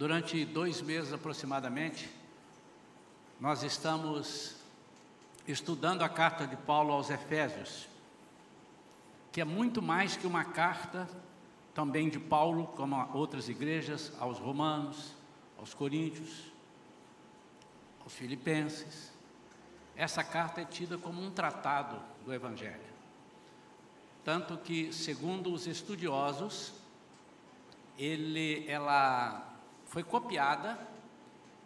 Durante dois meses aproximadamente, nós estamos estudando a carta de Paulo aos Efésios, que é muito mais que uma carta também de Paulo, como outras igrejas, aos Romanos, aos Coríntios, aos Filipenses. Essa carta é tida como um tratado do Evangelho. Tanto que, segundo os estudiosos, ele, ela foi copiada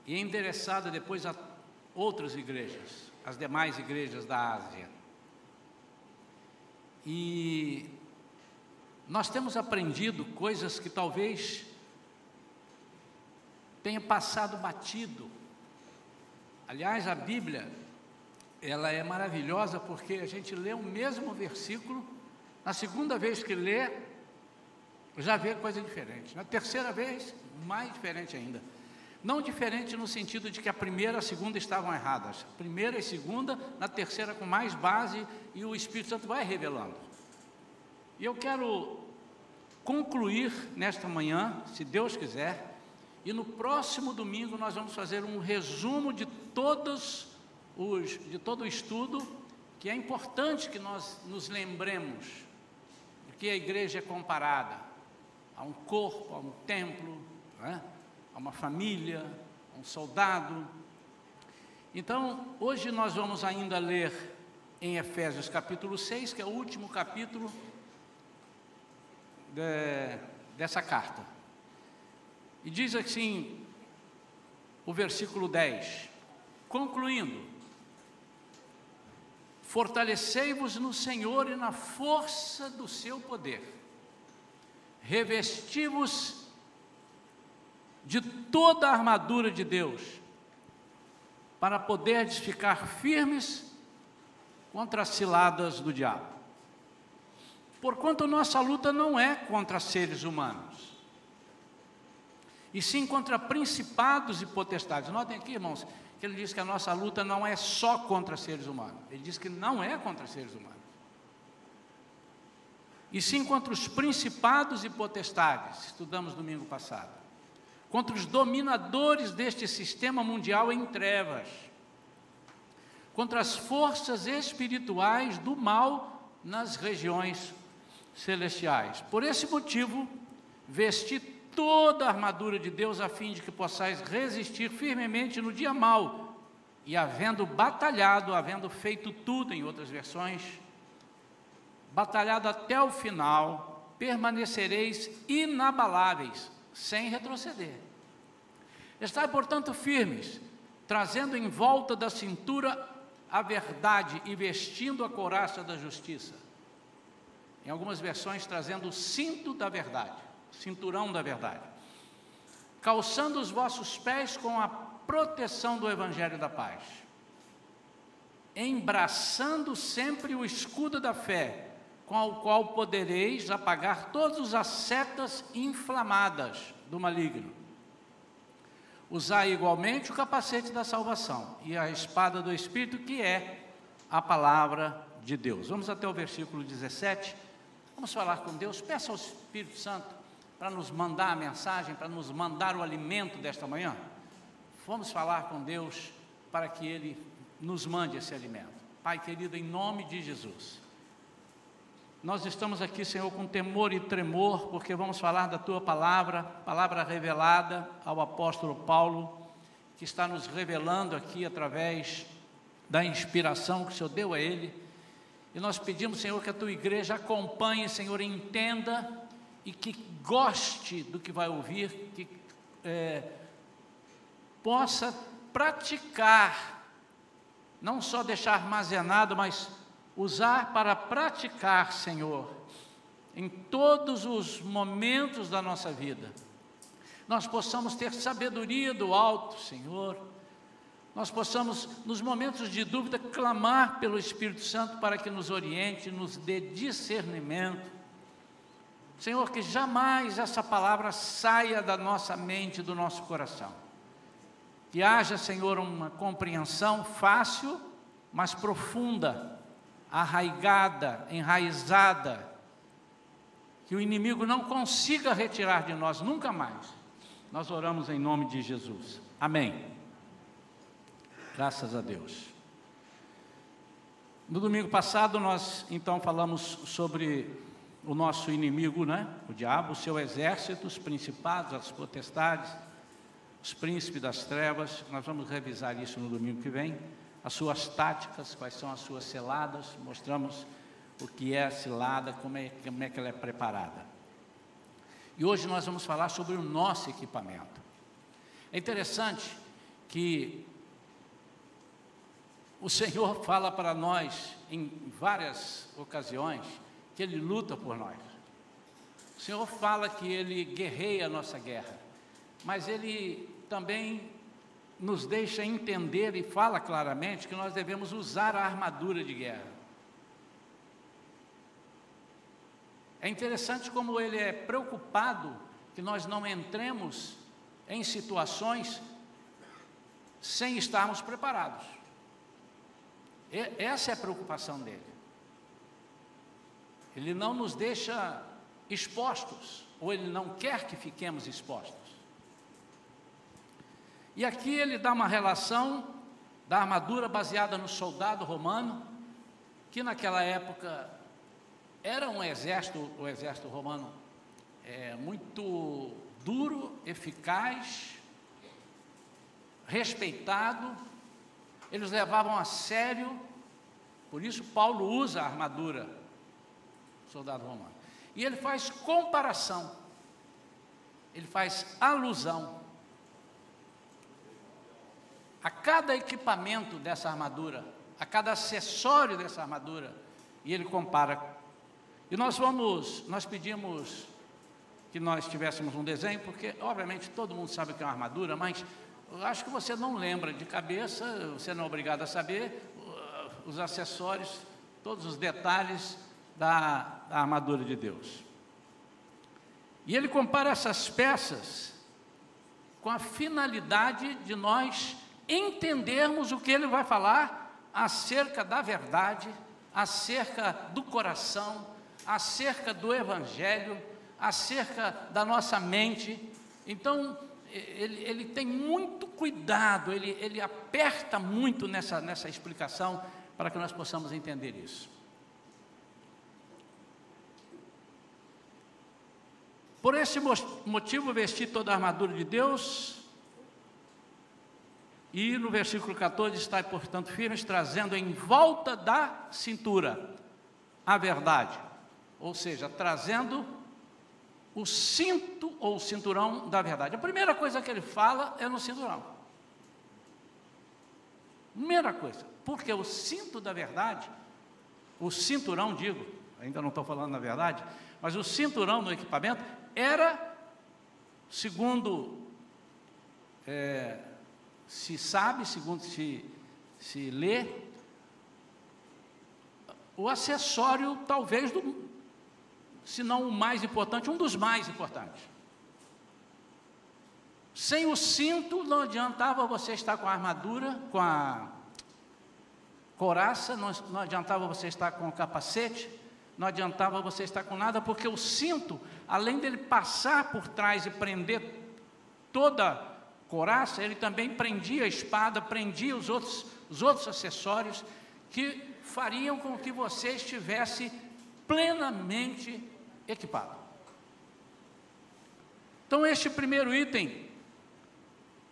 e endereçada depois a outras igrejas, as demais igrejas da Ásia. E nós temos aprendido coisas que talvez tenha passado batido. Aliás, a Bíblia, ela é maravilhosa porque a gente lê o mesmo versículo, na segunda vez que lê, já vê coisa diferente. Na terceira vez, mais diferente ainda. Não diferente no sentido de que a primeira e a segunda estavam erradas. A primeira e a segunda, na terceira com mais base, e o Espírito Santo vai revelando. E eu quero concluir nesta manhã, se Deus quiser, e no próximo domingo nós vamos fazer um resumo de todos os, de todo o estudo, que é importante que nós nos lembremos de que a igreja é comparada a um corpo, a um templo, a uma família, a um soldado. Então, hoje nós vamos ainda ler em Efésios capítulo 6, que é o último capítulo de, dessa carta. E diz assim, o versículo 10, concluindo: Fortalecei-vos no Senhor e na força do seu poder revesti-vos de toda a armadura de Deus, para poderdes ficar firmes contra as ciladas do diabo. Porquanto nossa luta não é contra seres humanos, e sim contra principados e potestades. Notem aqui, irmãos, que ele diz que a nossa luta não é só contra seres humanos, ele diz que não é contra seres humanos e sim contra os principados e potestades, estudamos domingo passado, contra os dominadores deste sistema mundial em trevas, contra as forças espirituais do mal nas regiões celestiais. Por esse motivo, vesti toda a armadura de Deus a fim de que possais resistir firmemente no dia mau, e havendo batalhado, havendo feito tudo, em outras versões, batalhado até o final, permanecereis inabaláveis, sem retroceder. Estai, portanto, firmes, trazendo em volta da cintura a verdade e vestindo a couraça da justiça. Em algumas versões, trazendo o cinto da verdade, cinturão da verdade. Calçando os vossos pés com a proteção do Evangelho da paz. Embraçando sempre o escudo da fé com o qual podereis apagar todas as setas inflamadas do maligno. Usai igualmente o capacete da salvação e a espada do Espírito, que é a palavra de Deus. Vamos até o versículo 17. Vamos falar com Deus. Peça ao Espírito Santo para nos mandar a mensagem, para nos mandar o alimento desta manhã. Vamos falar com Deus para que Ele nos mande esse alimento. Pai querido, em nome de Jesus. Nós estamos aqui, Senhor, com temor e tremor, porque vamos falar da tua palavra, palavra revelada ao apóstolo Paulo, que está nos revelando aqui através da inspiração que o Senhor deu a ele. E nós pedimos, Senhor, que a tua igreja acompanhe, Senhor, entenda e que goste do que vai ouvir, que é, possa praticar, não só deixar armazenado, mas usar para praticar, Senhor, em todos os momentos da nossa vida. Nós possamos ter sabedoria do alto, Senhor. Nós possamos, nos momentos de dúvida, clamar pelo Espírito Santo para que nos oriente, nos dê discernimento. Senhor, que jamais essa palavra saia da nossa mente, do nosso coração. Que haja, Senhor, uma compreensão fácil, mas profunda arraigada, enraizada, que o inimigo não consiga retirar de nós nunca mais. Nós oramos em nome de Jesus. Amém. Graças a Deus. No domingo passado nós então falamos sobre o nosso inimigo, né? O diabo, o seu exército, os principados, as potestades, os príncipes das trevas. Nós vamos revisar isso no domingo que vem. As suas táticas, quais são as suas seladas, mostramos o que é a cilada, como é, como é que ela é preparada. E hoje nós vamos falar sobre o nosso equipamento. É interessante que o Senhor fala para nós em várias ocasiões que Ele luta por nós. O Senhor fala que Ele guerreia a nossa guerra, mas Ele também nos deixa entender e fala claramente que nós devemos usar a armadura de guerra. É interessante como ele é preocupado que nós não entremos em situações sem estarmos preparados. Essa é a preocupação dele. Ele não nos deixa expostos, ou ele não quer que fiquemos expostos. E aqui ele dá uma relação da armadura baseada no soldado romano, que naquela época era um exército, o exército romano, é, muito duro, eficaz, respeitado, eles levavam a sério, por isso Paulo usa a armadura, soldado romano. E ele faz comparação, ele faz alusão a cada equipamento dessa armadura, a cada acessório dessa armadura, e ele compara. E nós vamos, nós pedimos que nós tivéssemos um desenho, porque obviamente todo mundo sabe o que é uma armadura, mas acho que você não lembra de cabeça, você não é obrigado a saber uh, os acessórios, todos os detalhes da, da armadura de Deus. E ele compara essas peças com a finalidade de nós entendermos o que ele vai falar acerca da verdade, acerca do coração, acerca do evangelho, acerca da nossa mente. Então, ele, ele tem muito cuidado, ele, ele aperta muito nessa, nessa explicação para que nós possamos entender isso. Por esse motivo, vesti toda a armadura de Deus, e no versículo 14 está, portanto, firmes, trazendo em volta da cintura a verdade, ou seja, trazendo o cinto ou o cinturão da verdade. A primeira coisa que ele fala é no cinturão. Primeira coisa, porque o cinto da verdade, o cinturão, digo, ainda não estou falando na verdade, mas o cinturão no equipamento era, segundo é, se sabe, segundo se, se lê, o acessório talvez do, se não o mais importante, um dos mais importantes. Sem o cinto, não adiantava você estar com a armadura, com a coraça, não, não adiantava você estar com o capacete, não adiantava você estar com nada, porque o cinto, além dele passar por trás e prender toda coraça, ele também prendia a espada, prendia os outros, os outros acessórios que fariam com que você estivesse plenamente equipado. Então, este primeiro item,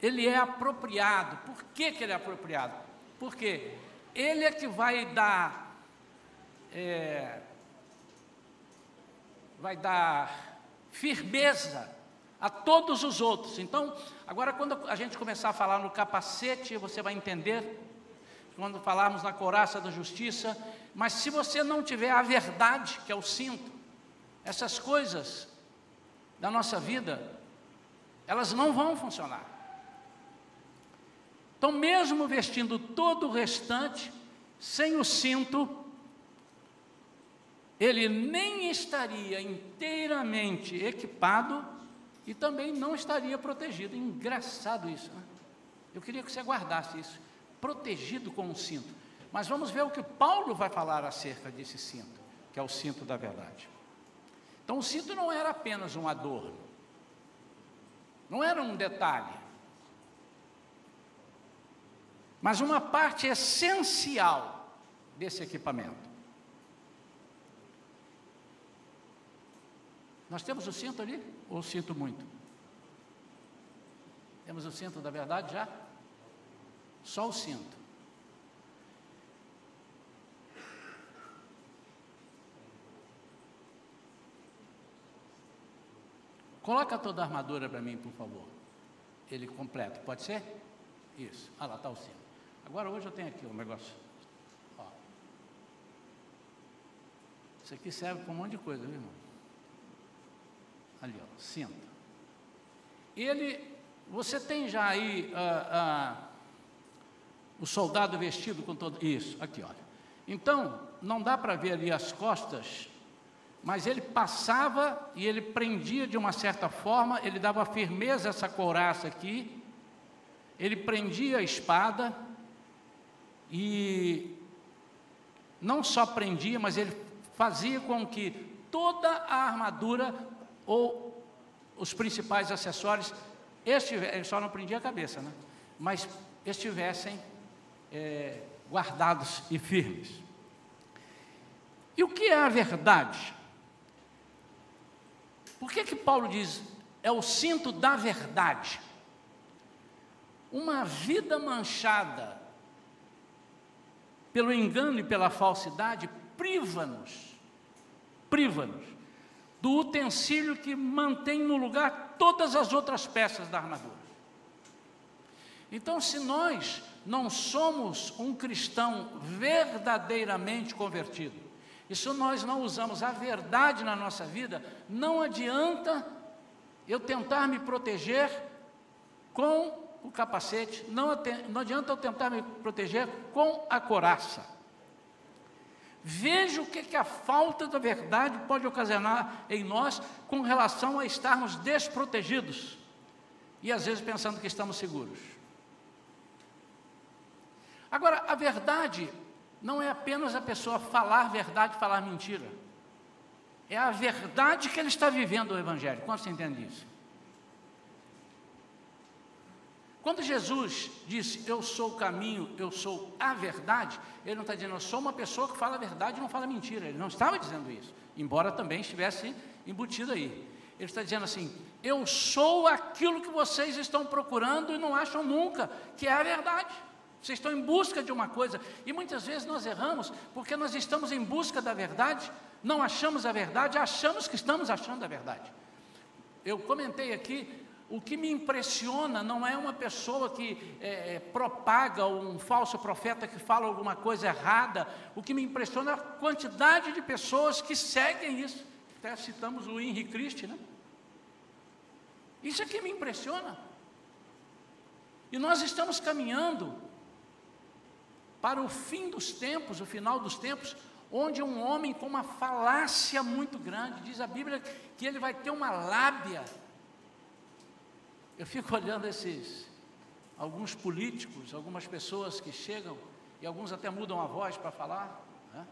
ele é apropriado. Por que, que ele é apropriado? Porque ele é que vai dar, é, vai dar firmeza a todos os outros. Então, agora, quando a gente começar a falar no capacete, você vai entender. Quando falarmos na coraça da justiça, mas se você não tiver a verdade, que é o cinto, essas coisas da nossa vida, elas não vão funcionar. Então, mesmo vestindo todo o restante, sem o cinto, ele nem estaria inteiramente equipado e também não estaria protegido. Engraçado isso, né? Eu queria que você guardasse isso. Protegido com um cinto. Mas vamos ver o que Paulo vai falar acerca desse cinto, que é o cinto da verdade. Então o cinto não era apenas um adorno. Não era um detalhe. Mas uma parte essencial desse equipamento. Nós temos o cinto ali? Ou sinto muito? Temos o cinto da verdade já? Só o cinto. Coloca toda a armadura para mim, por favor. Ele completo, pode ser? Isso. Ah lá está o cinto. Agora hoje eu tenho aqui um negócio. Ó. Isso aqui serve para um monte de coisa, viu, irmão? Ali, ó, cinto. Ele, você tem já aí ah, ah, o soldado vestido com todo. Isso, aqui, olha. Então, não dá para ver ali as costas, mas ele passava e ele prendia de uma certa forma, ele dava firmeza a essa couraça aqui, ele prendia a espada e não só prendia, mas ele fazia com que toda a armadura ou os principais acessórios, estivessem, só não prendia a cabeça, né? mas estivessem é, guardados e firmes. E o que é a verdade? Por que, que Paulo diz é o cinto da verdade? Uma vida manchada pelo engano e pela falsidade priva-nos, priva-nos do utensílio que mantém no lugar todas as outras peças da armadura. Então, se nós não somos um cristão verdadeiramente convertido, e se nós não usamos a verdade na nossa vida, não adianta eu tentar me proteger com o capacete, não, não adianta eu tentar me proteger com a coraça. Veja o que, que a falta da verdade pode ocasionar em nós com relação a estarmos desprotegidos e às vezes pensando que estamos seguros. Agora, a verdade não é apenas a pessoa falar verdade, falar mentira. É a verdade que ele está vivendo o Evangelho. Quanto você entende isso? Quando Jesus disse, Eu sou o caminho, eu sou a verdade, ele não está dizendo, Eu sou uma pessoa que fala a verdade e não fala mentira. Ele não estava dizendo isso, embora também estivesse embutido aí. Ele está dizendo assim: Eu sou aquilo que vocês estão procurando e não acham nunca, que é a verdade. Vocês estão em busca de uma coisa, e muitas vezes nós erramos, porque nós estamos em busca da verdade, não achamos a verdade, achamos que estamos achando a verdade. Eu comentei aqui o que me impressiona não é uma pessoa que é, é, propaga um falso profeta que fala alguma coisa errada. O que me impressiona é a quantidade de pessoas que seguem isso. Até citamos o Henry Christie, né? Isso é que me impressiona. E nós estamos caminhando para o fim dos tempos, o final dos tempos, onde um homem com uma falácia muito grande, diz a Bíblia que ele vai ter uma lábia eu fico olhando esses, alguns políticos, algumas pessoas que chegam, e alguns até mudam a voz para falar. Né?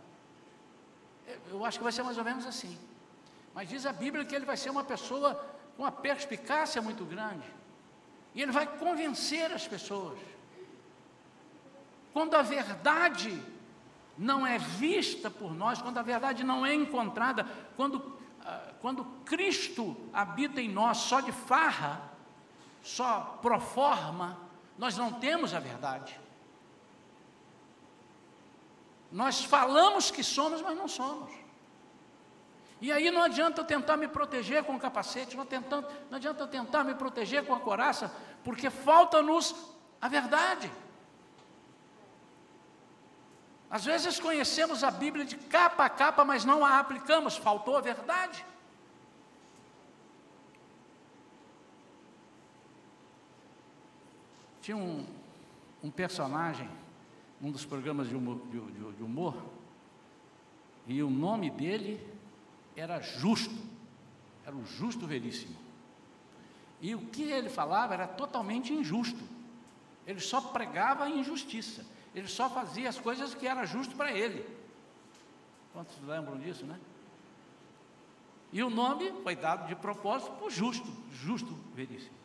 Eu acho que vai ser mais ou menos assim. Mas diz a Bíblia que ele vai ser uma pessoa com uma perspicácia muito grande. E ele vai convencer as pessoas. Quando a verdade não é vista por nós, quando a verdade não é encontrada, quando, ah, quando Cristo habita em nós só de farra, só pro forma, nós não temos a verdade. Nós falamos que somos, mas não somos. E aí não adianta eu tentar me proteger com o capacete, não, tentando, não adianta eu tentar me proteger com a coraça, porque falta-nos a verdade. Às vezes conhecemos a Bíblia de capa a capa, mas não a aplicamos, faltou a verdade. Tinha um, um personagem, um dos programas de humor, de, de humor, e o nome dele era Justo, era o Justo Veríssimo. E o que ele falava era totalmente injusto. Ele só pregava a injustiça. Ele só fazia as coisas que era justo para ele. Quantos lembram disso, né? E o nome foi dado de propósito por justo, justo veríssimo.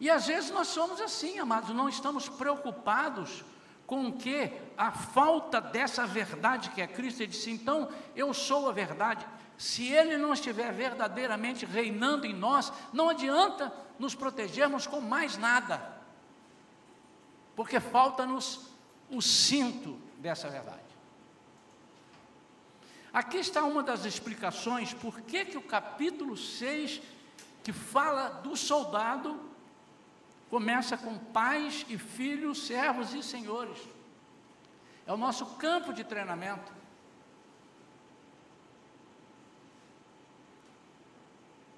E às vezes nós somos assim, amados, não estamos preocupados com que a falta dessa verdade que é Cristo, ele disse: então eu sou a verdade. Se ele não estiver verdadeiramente reinando em nós, não adianta nos protegermos com mais nada, porque falta-nos o cinto dessa verdade. Aqui está uma das explicações por que, que o capítulo 6, que fala do soldado, começa com pais e filhos, servos e senhores. É o nosso campo de treinamento.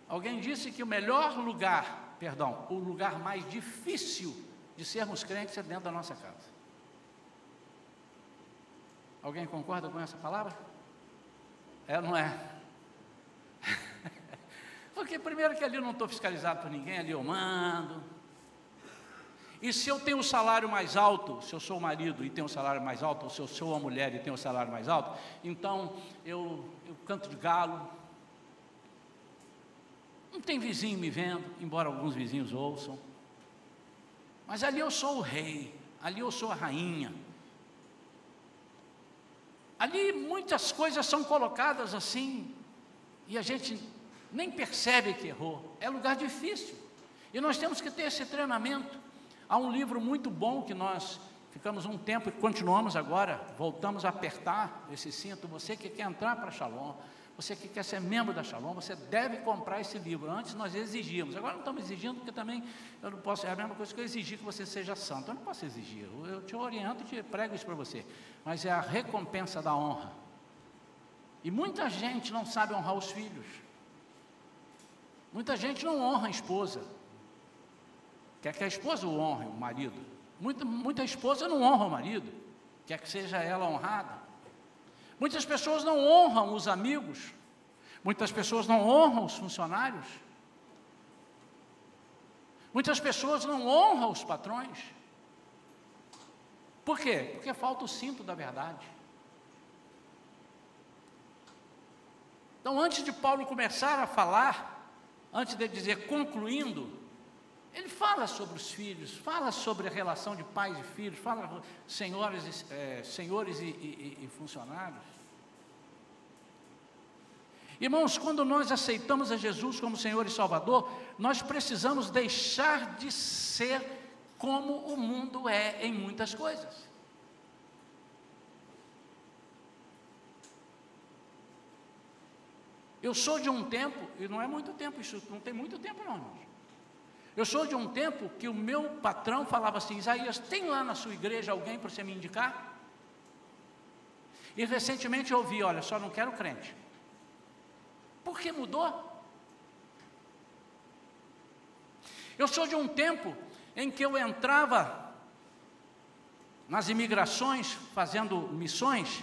Alguém disse que o melhor lugar, perdão, o lugar mais difícil de sermos crentes é dentro da nossa casa. Alguém concorda com essa palavra? É não é? Porque primeiro que ali eu não estou fiscalizado por ninguém, ali eu mando. E se eu tenho um salário mais alto, se eu sou o marido e tenho um salário mais alto, ou se eu sou a mulher e tenho um salário mais alto, então eu, eu canto de galo. Não tem vizinho me vendo, embora alguns vizinhos ouçam. Mas ali eu sou o rei, ali eu sou a rainha. Ali muitas coisas são colocadas assim, e a gente nem percebe que errou. É lugar difícil. E nós temos que ter esse treinamento. Há um livro muito bom que nós ficamos um tempo e continuamos agora, voltamos a apertar esse cinto. Você que quer entrar para Shalom, você que quer ser membro da Shalom, você deve comprar esse livro. Antes nós exigíamos, agora não estamos exigindo, porque também eu não posso, é a mesma coisa que eu exigir que você seja santo. Eu não posso exigir, eu te oriento e te prego isso para você. Mas é a recompensa da honra. E muita gente não sabe honrar os filhos. Muita gente não honra a esposa. Quer que a esposa o honre, o marido. Muita, muita esposa não honra o marido. Quer que seja ela honrada. Muitas pessoas não honram os amigos, muitas pessoas não honram os funcionários, muitas pessoas não honram os patrões. Por quê? Porque falta o cinto da verdade. Então, antes de Paulo começar a falar, antes de dizer concluindo, ele fala sobre os filhos, fala sobre a relação de pais e filhos, fala senhores, é, senhores e, e, e funcionários. Irmãos, quando nós aceitamos a Jesus como Senhor e Salvador, nós precisamos deixar de ser como o mundo é em muitas coisas. Eu sou de um tempo, e não é muito tempo, isso não tem muito tempo não, irmãos. Eu sou de um tempo que o meu patrão falava assim: Isaías, tem lá na sua igreja alguém para você me indicar? E recentemente eu ouvi: olha, só não quero crente. Por que mudou? Eu sou de um tempo em que eu entrava nas imigrações fazendo missões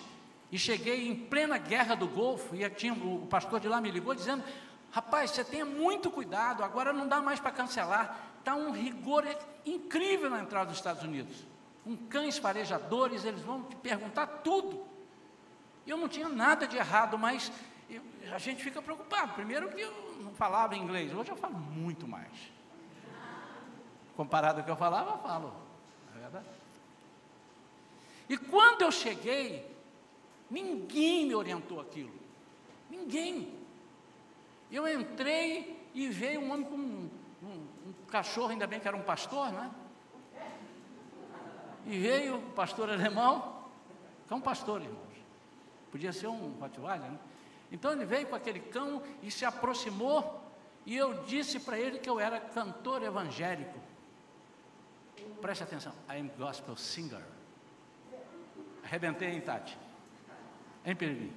e cheguei em plena guerra do Golfo e tinha, o pastor de lá me ligou dizendo Rapaz, você tenha muito cuidado, agora não dá mais para cancelar. Está um rigor incrível na entrada dos Estados Unidos. Com cães farejadores, eles vão te perguntar tudo. Eu não tinha nada de errado, mas eu, a gente fica preocupado. Primeiro que eu não falava inglês, hoje eu falo muito mais. Comparado ao que eu falava, eu falo. É verdade. E quando eu cheguei, ninguém me orientou aquilo. Ninguém. Eu entrei e veio um homem com um, um, um cachorro, ainda bem que era um pastor, né? E veio o pastor alemão, que é pastor, irmãos. Podia ser um Rottweiler, né? Então ele veio com aquele cão e se aproximou, e eu disse para ele que eu era cantor evangélico. Preste atenção, I am gospel singer. Arrebentei em Tati. Em Pereira.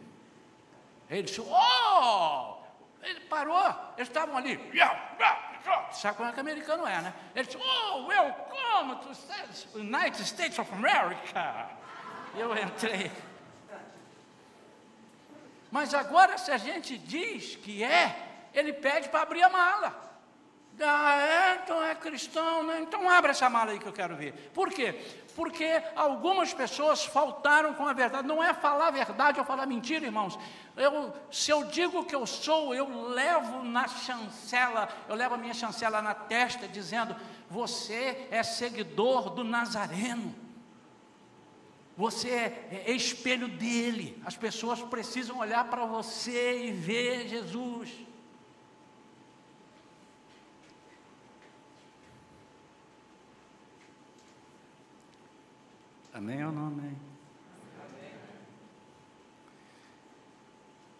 Ele disse, oh! Ele parou, eles estavam ali. Sabe como é que americano é, né? Ele disse, oh, welcome to the United States of America. Eu entrei. Mas agora, se a gente diz que é, ele pede para abrir a mala. Ah, é? Então é cristão, né? Então abre essa mala aí que eu quero ver. Por quê? Porque algumas pessoas faltaram com a verdade. Não é falar a verdade ou falar mentira, irmãos. Eu, se eu digo que eu sou, eu levo na chancela, eu levo a minha chancela na testa, dizendo: Você é seguidor do Nazareno. Você é, é espelho dele. As pessoas precisam olhar para você e ver Jesus. Amém ou não amém?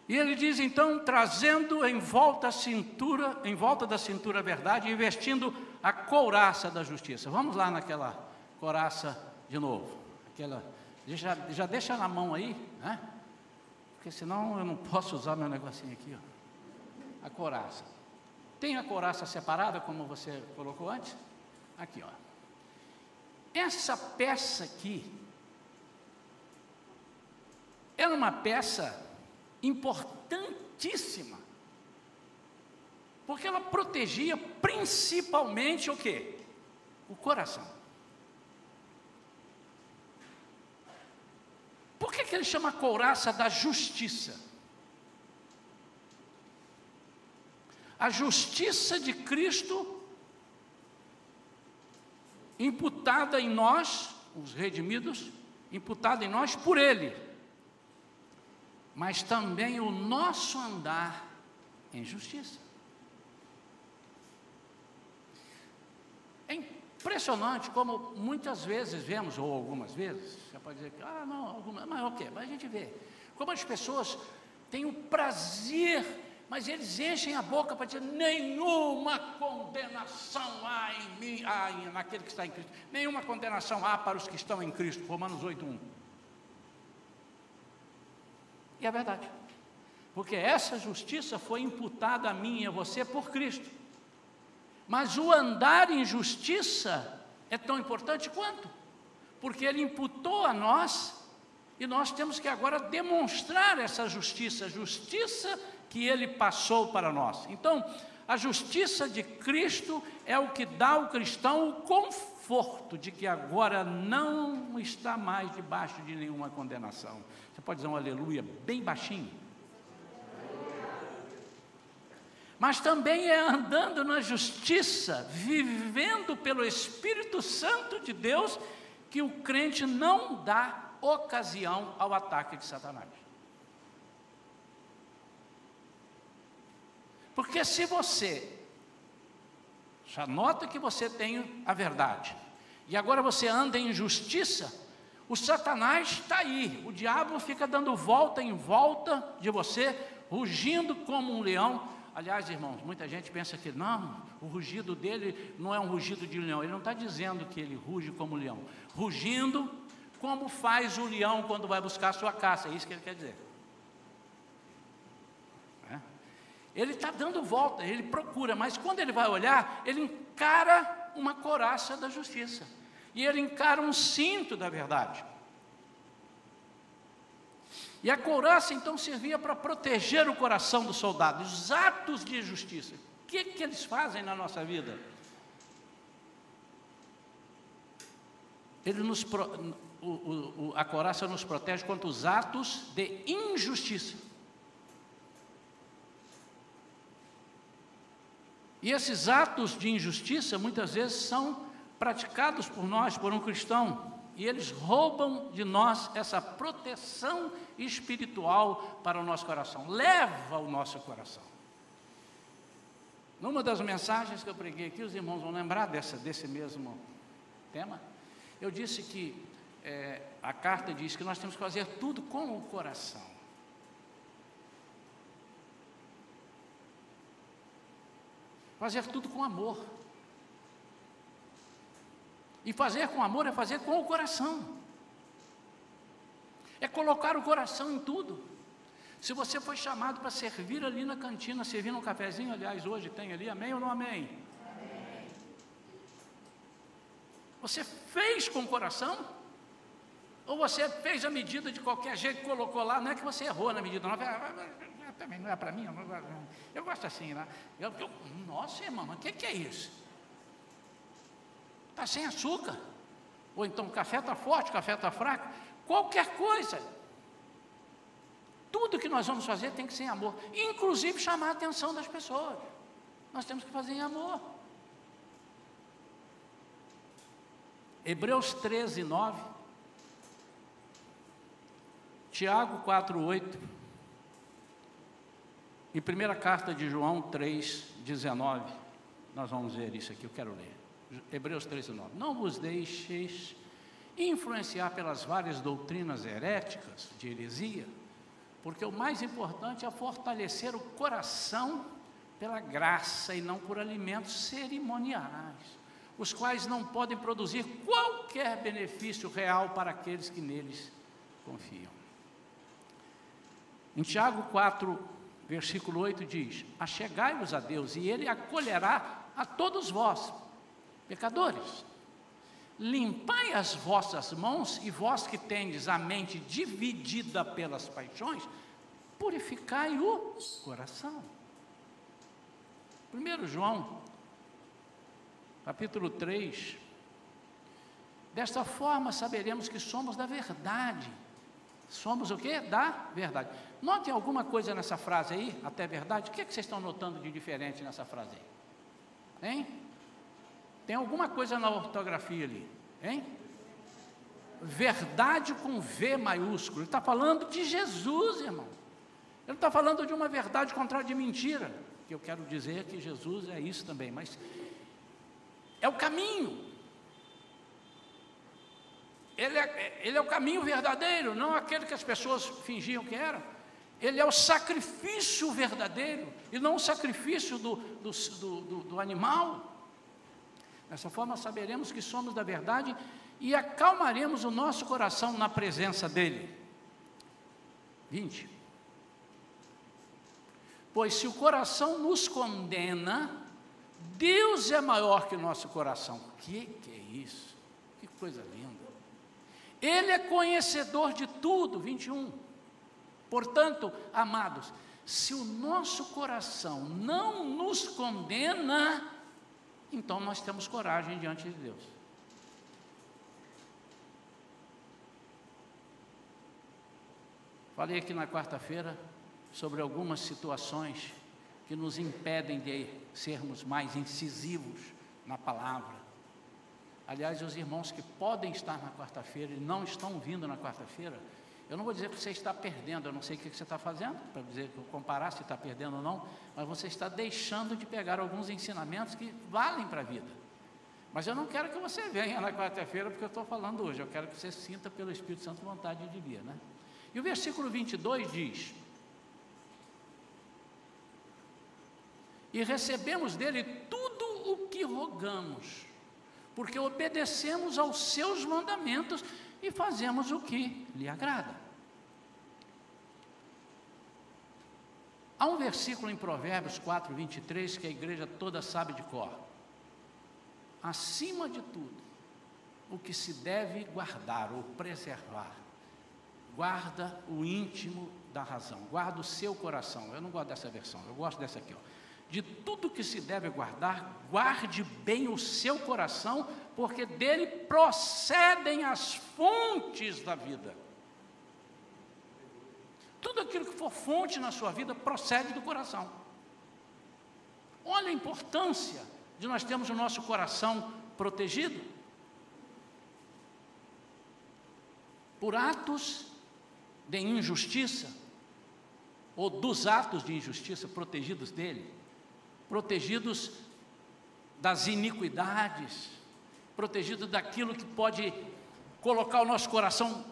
E ele diz então, trazendo em volta a cintura, em volta da cintura a verdade, investindo a couraça da justiça. Vamos lá naquela couraça de novo. Aquela, já, já deixa na mão aí, né? Porque senão eu não posso usar meu negocinho aqui, ó. A couraça. Tem a couraça separada, como você colocou antes? Aqui, ó. Essa peça aqui era uma peça importantíssima, porque ela protegia principalmente o que? O coração. Por que, que ele chama a couraça da justiça? A justiça de Cristo imputada em nós, os redimidos, imputada em nós por Ele, mas também o nosso andar em justiça. É impressionante como muitas vezes vemos, ou algumas vezes, você pode dizer que, ah, não, algumas, mas o okay, Mas a gente vê, como as pessoas têm o prazer mas eles enchem a boca para dizer: nenhuma condenação há em mim, há naquele que está em Cristo, nenhuma condenação há para os que estão em Cristo. Romanos 8:1. E é verdade, porque essa justiça foi imputada a mim e a você por Cristo. Mas o andar em justiça é tão importante quanto, porque Ele imputou a nós e nós temos que agora demonstrar essa justiça, justiça que ele passou para nós. Então, a justiça de Cristo é o que dá ao cristão o conforto de que agora não está mais debaixo de nenhuma condenação. Você pode dizer um aleluia bem baixinho. Mas também é andando na justiça, vivendo pelo Espírito Santo de Deus, que o crente não dá ocasião ao ataque de Satanás. Porque se você já nota que você tem a verdade, e agora você anda em justiça, o Satanás está aí, o diabo fica dando volta em volta de você, rugindo como um leão. Aliás, irmãos, muita gente pensa que não, o rugido dele não é um rugido de leão, ele não está dizendo que ele ruge como um leão, rugindo como faz o leão quando vai buscar a sua caça, é isso que ele quer dizer. Ele está dando volta, ele procura, mas quando ele vai olhar, ele encara uma coraça da justiça. E ele encara um cinto da verdade. E a couraça então servia para proteger o coração do soldado, os atos de justiça. O que, que eles fazem na nossa vida? Ele nos, o, o, a coraça nos protege contra os atos de injustiça. E esses atos de injustiça muitas vezes são praticados por nós, por um cristão, e eles roubam de nós essa proteção espiritual para o nosso coração, leva o nosso coração. Numa das mensagens que eu preguei aqui, os irmãos vão lembrar dessa, desse mesmo tema. Eu disse que é, a carta diz que nós temos que fazer tudo com o coração. Fazer tudo com amor. E fazer com amor é fazer com o coração. É colocar o coração em tudo. Se você foi chamado para servir ali na cantina, servir um cafezinho, aliás, hoje tem ali, amém ou não amém? amém. Você fez com o coração? Ou você fez a medida de qualquer jeito, colocou lá, não é que você errou na medida, não. Também não é para mim, eu, não, eu gosto assim, né? Eu, eu, nossa, irmão, o que, que é isso? Está sem açúcar. Ou então o café está forte, o café está fraco. Qualquer coisa. Tudo que nós vamos fazer tem que ser em amor. Inclusive chamar a atenção das pessoas. Nós temos que fazer em amor. Hebreus 13, 9. Tiago 4, 8. E primeira carta de João 3, 19. Nós vamos ver isso aqui, eu quero ler. Hebreus 13, 9. Não vos deixeis influenciar pelas várias doutrinas heréticas de heresia porque o mais importante é fortalecer o coração pela graça e não por alimentos cerimoniais, os quais não podem produzir qualquer benefício real para aqueles que neles confiam. Em Tiago 4, versículo 8 diz: Achegai-vos a Deus e Ele acolherá a todos vós, pecadores. Limpai as vossas mãos, e vós que tendes a mente dividida pelas paixões, purificai o coração. 1 João, capítulo 3. Desta forma saberemos que somos da verdade. Somos o que? Da verdade. Notem alguma coisa nessa frase aí, até verdade. O que, é que vocês estão notando de diferente nessa frase aí? Hein? Tem alguma coisa na ortografia ali, hein? Verdade com V maiúsculo. Ele está falando de Jesus, irmão. Ele não está falando de uma verdade contrária de mentira. Que eu quero dizer que Jesus é isso também, mas é o caminho. Ele é, ele é o caminho verdadeiro, não aquele que as pessoas fingiam que era. Ele é o sacrifício verdadeiro, e não o sacrifício do, do, do, do animal. Dessa forma, saberemos que somos da verdade e acalmaremos o nosso coração na presença dEle. 20. Pois se o coração nos condena, Deus é maior que o nosso coração. Que que é isso? Que coisa linda. Ele é conhecedor de tudo. 21. Portanto, amados, se o nosso coração não nos condena, então nós temos coragem diante de Deus. Falei aqui na quarta-feira sobre algumas situações que nos impedem de sermos mais incisivos na palavra. Aliás, os irmãos que podem estar na quarta-feira e não estão vindo na quarta-feira, eu não vou dizer que você está perdendo, eu não sei o que você está fazendo, para dizer comparar se está perdendo ou não, mas você está deixando de pegar alguns ensinamentos que valem para a vida. Mas eu não quero que você venha na quarta-feira porque eu estou falando hoje, eu quero que você sinta pelo Espírito Santo vontade de vir, né? E o versículo 22 diz: E recebemos dele tudo o que rogamos, porque obedecemos aos seus mandamentos e fazemos o que lhe agrada. Há um versículo em Provérbios 4, 23 que a igreja toda sabe de cor. Acima de tudo, o que se deve guardar ou preservar, guarda o íntimo da razão, guarda o seu coração. Eu não gosto dessa versão, eu gosto dessa aqui. Ó de tudo que se deve guardar, guarde bem o seu coração, porque dele procedem as fontes da vida. Tudo aquilo que for fonte na sua vida procede do coração. Olha a importância de nós termos o nosso coração protegido por atos de injustiça ou dos atos de injustiça protegidos dele protegidos das iniquidades, protegidos daquilo que pode colocar o nosso coração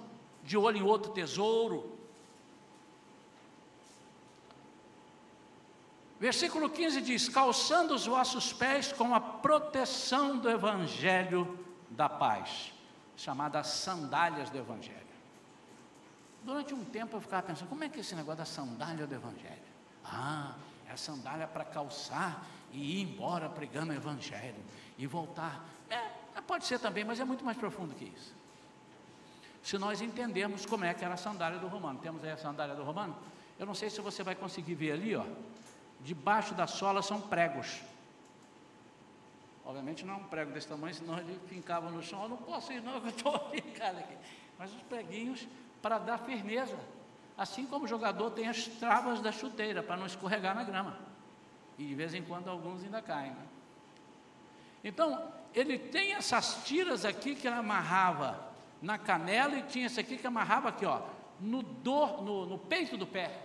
de olho em outro tesouro. Versículo 15 diz: calçando os vossos pés com a proteção do Evangelho da paz, chamada sandálias do Evangelho. Durante um tempo eu ficava pensando, como é que é esse negócio da sandália do Evangelho? Ah, a sandália para calçar e ir embora pregando o Evangelho e voltar. É, pode ser também, mas é muito mais profundo que isso. se nós entendermos como é que era a sandália do romano. Temos aí a sandália do romano? Eu não sei se você vai conseguir ver ali, ó. Debaixo da sola são pregos. Obviamente não é um prego desse tamanho, senão ele fincava no chão. Eu não posso ir, não, eu estou fincado aqui. Mas os preguinhos para dar firmeza. Assim como o jogador tem as travas da chuteira para não escorregar na grama. E de vez em quando alguns ainda caem. Né? Então, ele tem essas tiras aqui que ele amarrava na canela e tinha esse aqui que amarrava aqui, ó, no, dor, no, no peito do pé.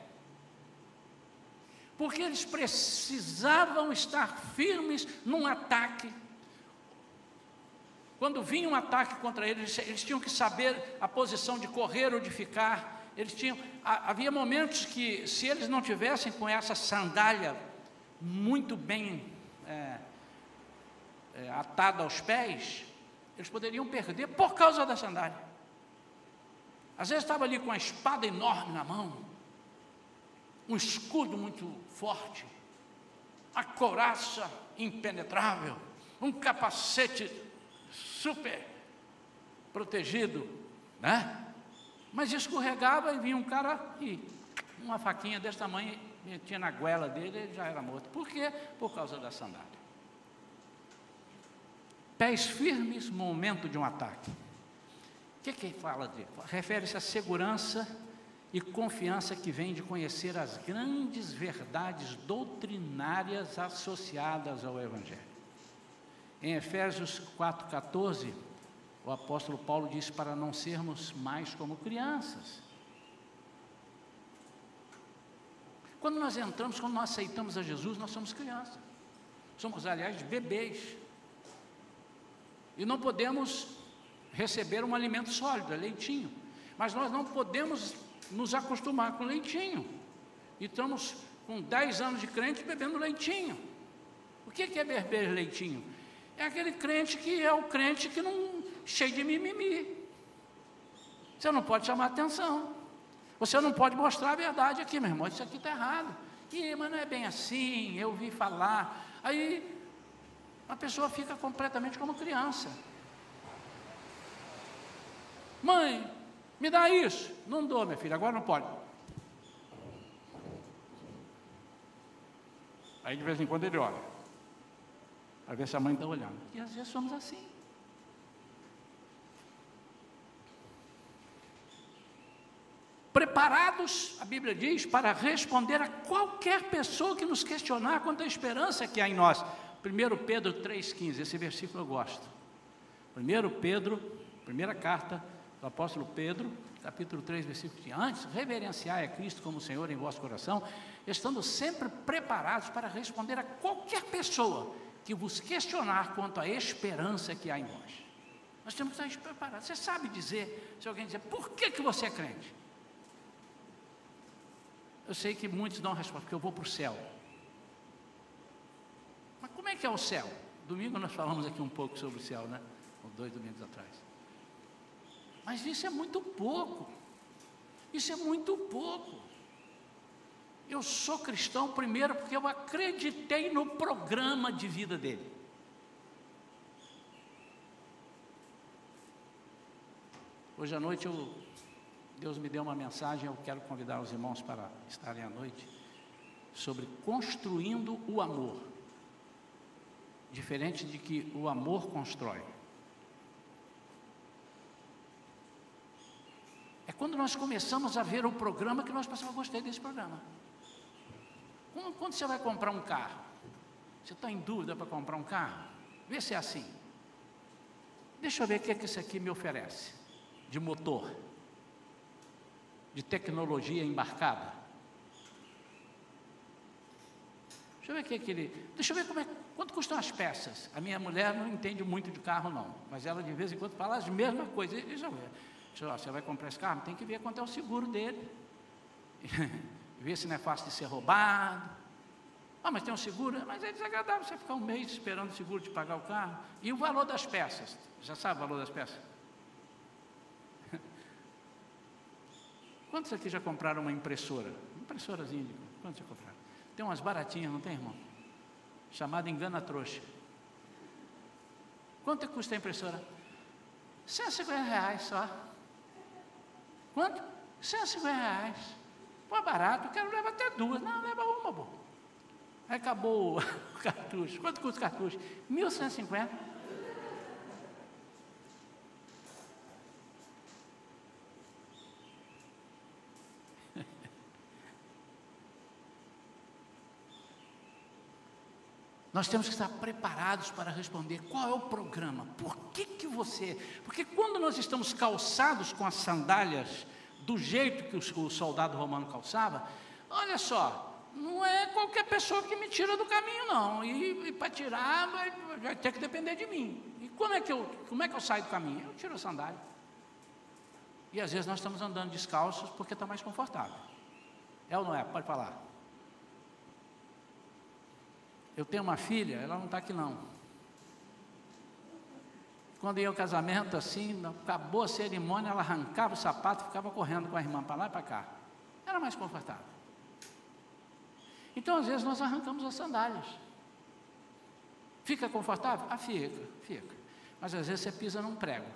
Porque eles precisavam estar firmes num ataque. Quando vinha um ataque contra eles, eles tinham que saber a posição de correr ou de ficar. Eles tinham, havia momentos que, se eles não tivessem com essa sandália muito bem é, é, atada aos pés, eles poderiam perder por causa da sandália. Às vezes estava ali com uma espada enorme na mão, um escudo muito forte, a couraça impenetrável, um capacete super protegido, né? Mas escorregava e vinha um cara e uma faquinha desse tamanho metia na goela dele e já era morto. Por quê? Por causa da sandália. Pés firmes no momento de um ataque. O que, que fala de? Refere-se à segurança e confiança que vem de conhecer as grandes verdades doutrinárias associadas ao Evangelho. Em Efésios 4,14, o apóstolo Paulo diz para não sermos mais como crianças. Quando nós entramos, quando nós aceitamos a Jesus, nós somos crianças. Somos, aliás, bebês. E não podemos receber um alimento sólido, é leitinho. Mas nós não podemos nos acostumar com leitinho. E estamos com 10 anos de crente bebendo leitinho. O que é beber leitinho? É aquele crente que é o crente que não cheio de mimimi. Você não pode chamar atenção. Você não pode mostrar a verdade aqui, meu irmão. Isso aqui está errado. E, mas não é bem assim, eu ouvi falar. Aí a pessoa fica completamente como criança. Mãe, me dá isso. Não dou, minha filha, agora não pode. Aí de vez em quando ele olha, para ver se a mãe está olhando. E às vezes somos assim. Preparados, a Bíblia diz, para responder a qualquer pessoa que nos questionar quanto à esperança que há em nós. 1 Pedro 3,15, esse versículo eu gosto. 1 Pedro, primeira carta do apóstolo Pedro, capítulo 3, versículo 15. Antes, reverenciai a Cristo como Senhor em vosso coração, estando sempre preparados para responder a qualquer pessoa que vos questionar quanto à esperança que há em vós. Nós temos que estar preparados. Você sabe dizer, se alguém dizer, por que, que você é crente? Eu sei que muitos dão a resposta, porque eu vou para o céu. Mas como é que é o céu? Domingo nós falamos aqui um pouco sobre o céu, né? Ou dois domingos atrás. Mas isso é muito pouco. Isso é muito pouco. Eu sou cristão primeiro porque eu acreditei no programa de vida dele. Hoje à noite eu, Deus me deu uma mensagem, eu quero convidar os irmãos para estarem à noite, sobre construindo o amor diferente de que o amor constrói. É quando nós começamos a ver o programa que nós passamos, eu gostei desse programa. Quando, quando você vai comprar um carro, você está em dúvida para comprar um carro? Vê se é assim. Deixa eu ver o que, é que esse aqui me oferece de motor, de tecnologia embarcada. Deixa eu ver o que, é. Deixa eu ver como é, Quanto custam as peças? A minha mulher não entende muito de carro, não, mas ela de vez em quando fala as mesmas coisas. Deixa eu ver. Deixa eu, você vai comprar esse carro? Tem que ver quanto é o seguro dele. ver se não é fácil de ser roubado. Ah, mas tem um seguro? Mas é desagradável você ficar um mês esperando o seguro de pagar o carro. E o valor das peças? Já sabe o valor das peças? Quantos aqui já compraram uma impressora? Impressorazinha de. Quantos já compraram? Tem umas baratinhas, não tem, irmão? chamada Engana Trouxa. Quanto custa a impressora? 150 reais só. Quanto? 150 reais. Pô, é barato, quero levar até duas. Não, leva uma, pô. Aí acabou o cartucho. Quanto custa o cartucho? 1.150. Nós temos que estar preparados para responder qual é o programa, por que, que você. Porque quando nós estamos calçados com as sandálias do jeito que o, soldado romano calçava, olha só, não é qualquer pessoa que me tira do caminho, não. E, e para tirar vai, vai, ter que depender de mim. E como é, que eu, como é que eu saio do caminho? Eu tiro a sandália. E às vezes nós estamos andando descalços porque está mais confortável. É ou não é? Pode falar. Eu tenho uma filha, ela não está aqui não. Quando ia ao casamento, assim, acabou a cerimônia, ela arrancava o sapato e ficava correndo com a irmã para lá e para cá. Era mais confortável. Então, às vezes, nós arrancamos as sandálias. Fica confortável? Ah, fica, fica. Mas às vezes você pisa num prego.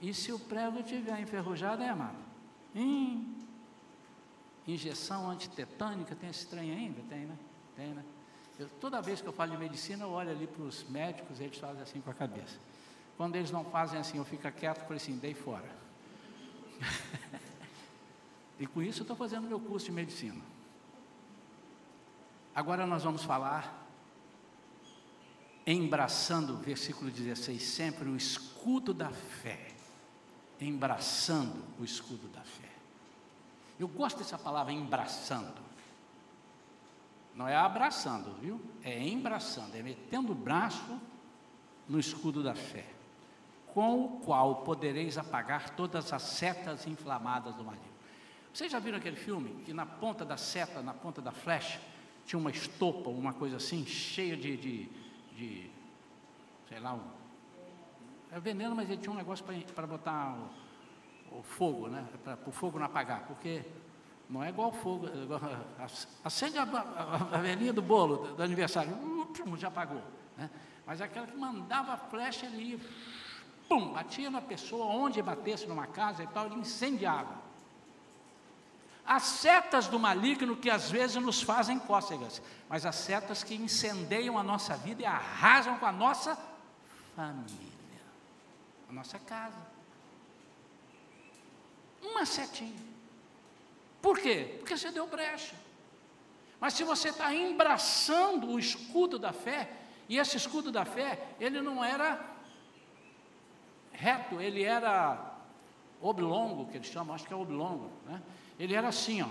E se o prego estiver enferrujado, é amado. Hum, injeção antitetânica, tem esse trem ainda? Tem, né? Tem, né? Eu, toda vez que eu falo de medicina, eu olho ali para os médicos, eles fazem assim com a cabeça. Quando eles não fazem assim, eu fico quieto e falo assim, dei fora. e com isso eu estou fazendo meu curso de medicina. Agora nós vamos falar, embraçando, versículo 16, sempre o escudo da fé. Embraçando o escudo da fé. Eu gosto dessa palavra, embraçando. Não é abraçando, viu? É embraçando, é metendo o braço no escudo da fé, com o qual podereis apagar todas as setas inflamadas do maligno. Vocês já viram aquele filme que na ponta da seta, na ponta da flecha, tinha uma estopa, uma coisa assim, cheia de, de, de sei lá, um, é veneno, mas ele tinha um negócio para botar o, o, fogo, né? Para o fogo não apagar, porque não é igual fogo. É acende a, a, a velhinha do bolo do, aniversário, já apagou. Né? Mas aquela que mandava a flecha ali, pum, batia na pessoa, onde batesse numa casa e tal, ele incendiava. As setas do maligno que às vezes nos fazem cócegas, mas as setas que incendeiam a nossa vida e arrasam com a nossa família, a nossa casa. Uma setinha. Por quê? Porque você deu brecha. Mas se você está embraçando o escudo da fé, e esse escudo da fé, ele não era reto, ele era oblongo, que eles chamam, acho que é oblongo, né? Ele era assim, ó.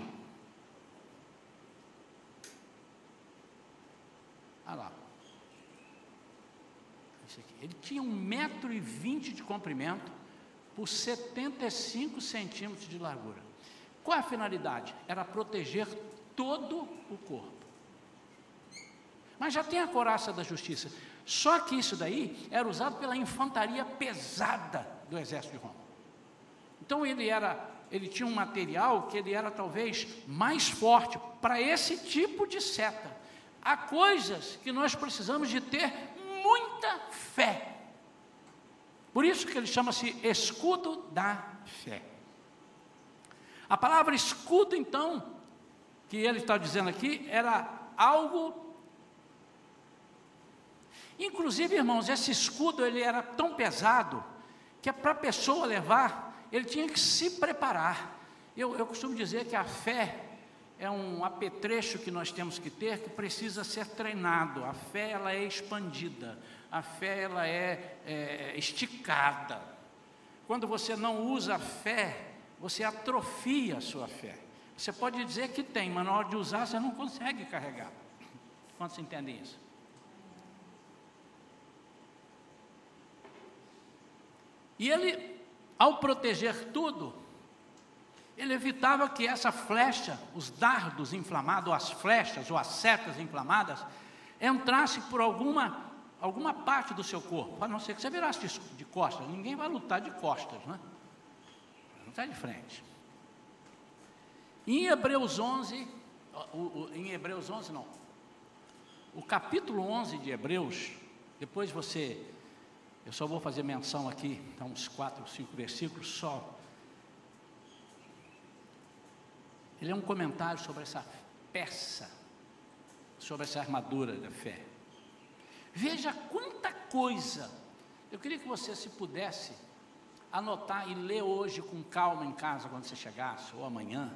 Olha lá. Ele tinha um metro e vinte de comprimento por 75 centímetros de largura. Qual é a finalidade? Era proteger todo o corpo. Mas já tem a coraça da justiça. Só que isso daí era usado pela infantaria pesada do exército de Roma. Então ele era, ele tinha um material que ele era talvez mais forte para esse tipo de seta. Há coisas que nós precisamos de ter muita fé. Por isso que ele chama-se escudo da fé. A palavra escudo, então, que ele está dizendo aqui, era algo. Inclusive, irmãos, esse escudo ele era tão pesado que é para a pessoa levar, ele tinha que se preparar. Eu, eu costumo dizer que a fé é um apetrecho que nós temos que ter que precisa ser treinado. A fé ela é expandida, a fé ela é, é esticada. Quando você não usa a fé você atrofia a sua fé. Você pode dizer que tem, mas na hora de usar você não consegue carregar. Quantos entendem isso? E ele, ao proteger tudo, ele evitava que essa flecha, os dardos inflamados, ou as flechas, ou as setas inflamadas, entrasse por alguma, alguma parte do seu corpo, a não ser que você virasse de, de costas. Ninguém vai lutar de costas, né? Está de frente. Em Hebreus 11, o, o, em Hebreus 11 não, o capítulo 11 de Hebreus, depois você, eu só vou fazer menção aqui, então uns quatro, cinco versículos só. Ele é um comentário sobre essa peça, sobre essa armadura da fé. Veja quanta coisa. Eu queria que você, se pudesse, anotar e ler hoje com calma em casa quando você chegasse, ou amanhã,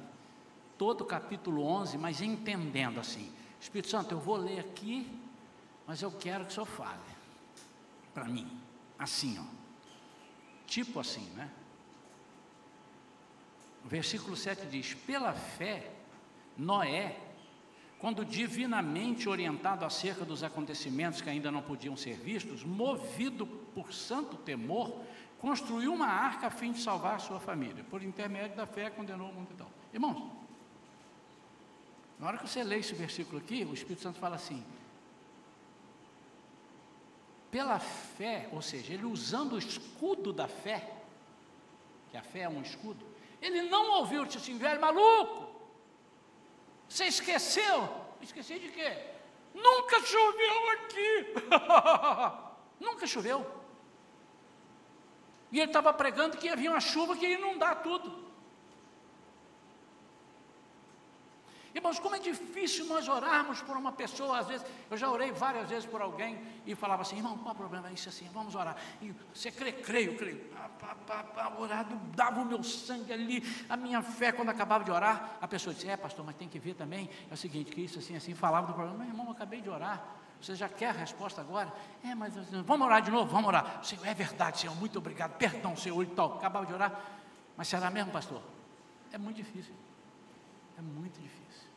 todo o capítulo 11, mas entendendo assim. Espírito Santo, eu vou ler aqui, mas eu quero que o Senhor fale para mim, assim, ó. Tipo assim, né? O versículo 7 diz: Pela fé, Noé, quando divinamente orientado acerca dos acontecimentos que ainda não podiam ser vistos, movido por santo temor, construiu uma arca a fim de salvar a sua família. Por intermédio da fé, condenou o e tal. Irmãos, na hora que você lê esse versículo aqui, o Espírito Santo fala assim: pela fé, ou seja, ele usando o escudo da fé, que a fé é um escudo, ele não ouviu, disse assim, velho maluco, você esqueceu? Esqueci de quê? Nunca choveu aqui. Nunca choveu. E ele estava pregando que ia vir uma chuva que ia inundar tudo. Irmãos, como é difícil nós orarmos por uma pessoa, às vezes, eu já orei várias vezes por alguém e falava assim, irmão, qual é o problema? Isso assim, vamos orar. E você crê, creio, creio. Pá, orado, dava o meu sangue ali, a minha fé, quando acabava de orar, a pessoa disse, é pastor, mas tem que ver também, é o seguinte, que isso assim, assim, falava do problema, meu irmão, eu acabei de orar. Você já quer a resposta agora? É, mas vamos orar de novo, vamos orar. Senhor, é verdade, Senhor, muito obrigado, perdão, Senhor, e tal. Acabava de orar. Mas será mesmo, pastor? É muito difícil. É muito difícil.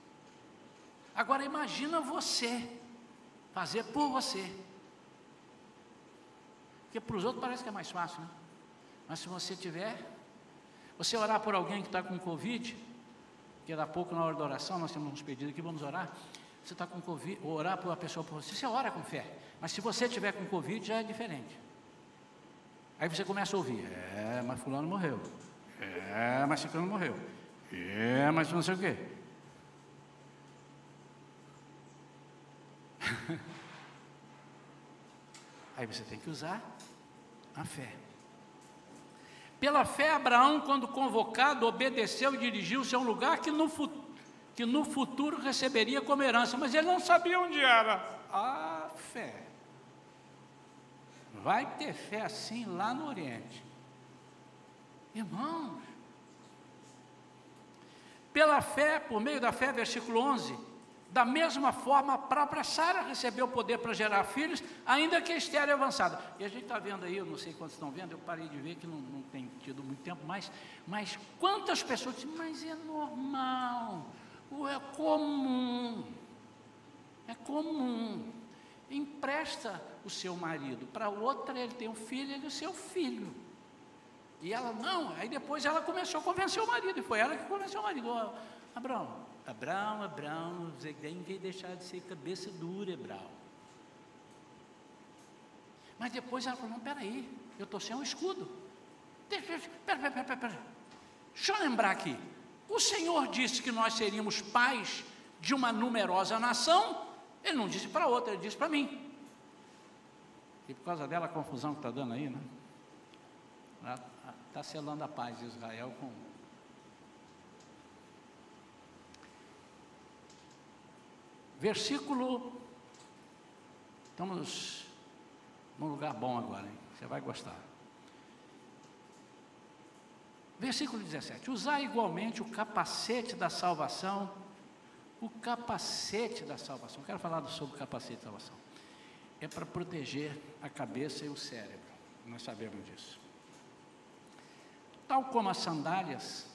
Agora imagina você fazer por você. Porque para os outros parece que é mais fácil, né? Mas se você tiver, você orar por alguém que está com Covid, que daqui a pouco na hora da oração, nós temos uns pedidos aqui, vamos orar. Você está com Covid, orar por uma pessoa por você, você ora com fé. Mas se você tiver com Covid, já é diferente. Aí você começa a ouvir, é, mas fulano morreu. É, mas ciclano morreu. É, mas não sei o quê. Aí você tem que usar a fé. Pela fé, Abraão, quando convocado, obedeceu e dirigiu-se a um lugar que no, que no futuro receberia como herança, mas ele não sabia onde era. A fé. Vai ter fé assim lá no Oriente. Irmãos, pela fé, por meio da fé, versículo 11, da mesma forma, a própria Sara recebeu o poder para gerar filhos, ainda que estéreo avançada. E a gente está vendo aí, eu não sei quantos estão vendo, eu parei de ver que não, não tem tido muito tempo mais, mas quantas pessoas dizem, mas é normal, é comum, é comum. Empresta o seu marido para outra, ele tem um filho, ele é o seu filho. E ela, não, aí depois ela começou a convencer o marido, e foi ela que convenceu o marido, oh, Abraão, Abraão, Abraão, você tem que deixar de ser cabeça dura, Abraão. Mas depois ela falou: não, peraí, eu estou sem um escudo. Deixa, pera, pera, pera, pera. Deixa eu lembrar aqui. O Senhor disse que nós seríamos pais de uma numerosa nação. Ele não disse para outra, ele disse para mim. E por causa dela a confusão que está dando aí, né? Está selando a paz de Israel com Versículo. Estamos num lugar bom agora, hein? Você vai gostar. Versículo 17: Usar igualmente o capacete da salvação. O capacete da salvação. Quero falar sobre o capacete da salvação. É para proteger a cabeça e o cérebro. Nós sabemos disso. Tal como as sandálias,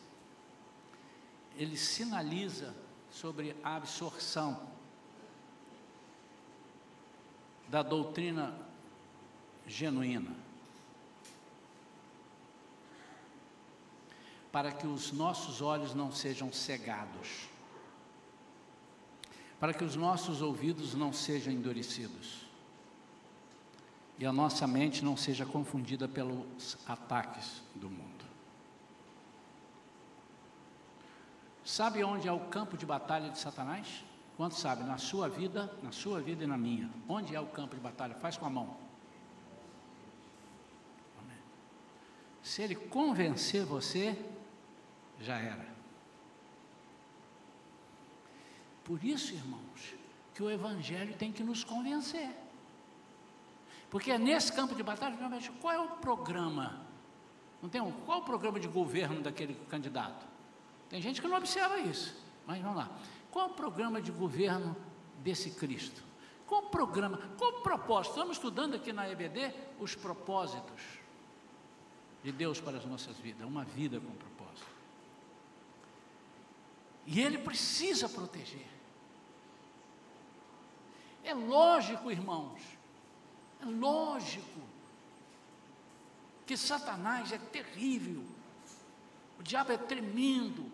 ele sinaliza sobre a absorção da doutrina genuína, para que os nossos olhos não sejam cegados, para que os nossos ouvidos não sejam endurecidos e a nossa mente não seja confundida pelos ataques do mundo. Sabe onde é o campo de batalha de Satanás? Quanto sabe? Na sua vida, na sua vida e na minha. Onde é o campo de batalha? Faz com a mão. Se ele convencer você, já era. Por isso, irmãos, que o Evangelho tem que nos convencer. Porque é nesse campo de batalha, qual é o programa? Não tem um, qual é o programa de governo daquele candidato? Tem gente que não observa isso, mas vamos lá. Qual é o programa de governo desse Cristo? Qual o programa, qual o propósito? Estamos estudando aqui na EBD os propósitos de Deus para as nossas vidas, uma vida com propósito. E Ele precisa proteger. É lógico, irmãos, é lógico que Satanás é terrível, o diabo é tremendo,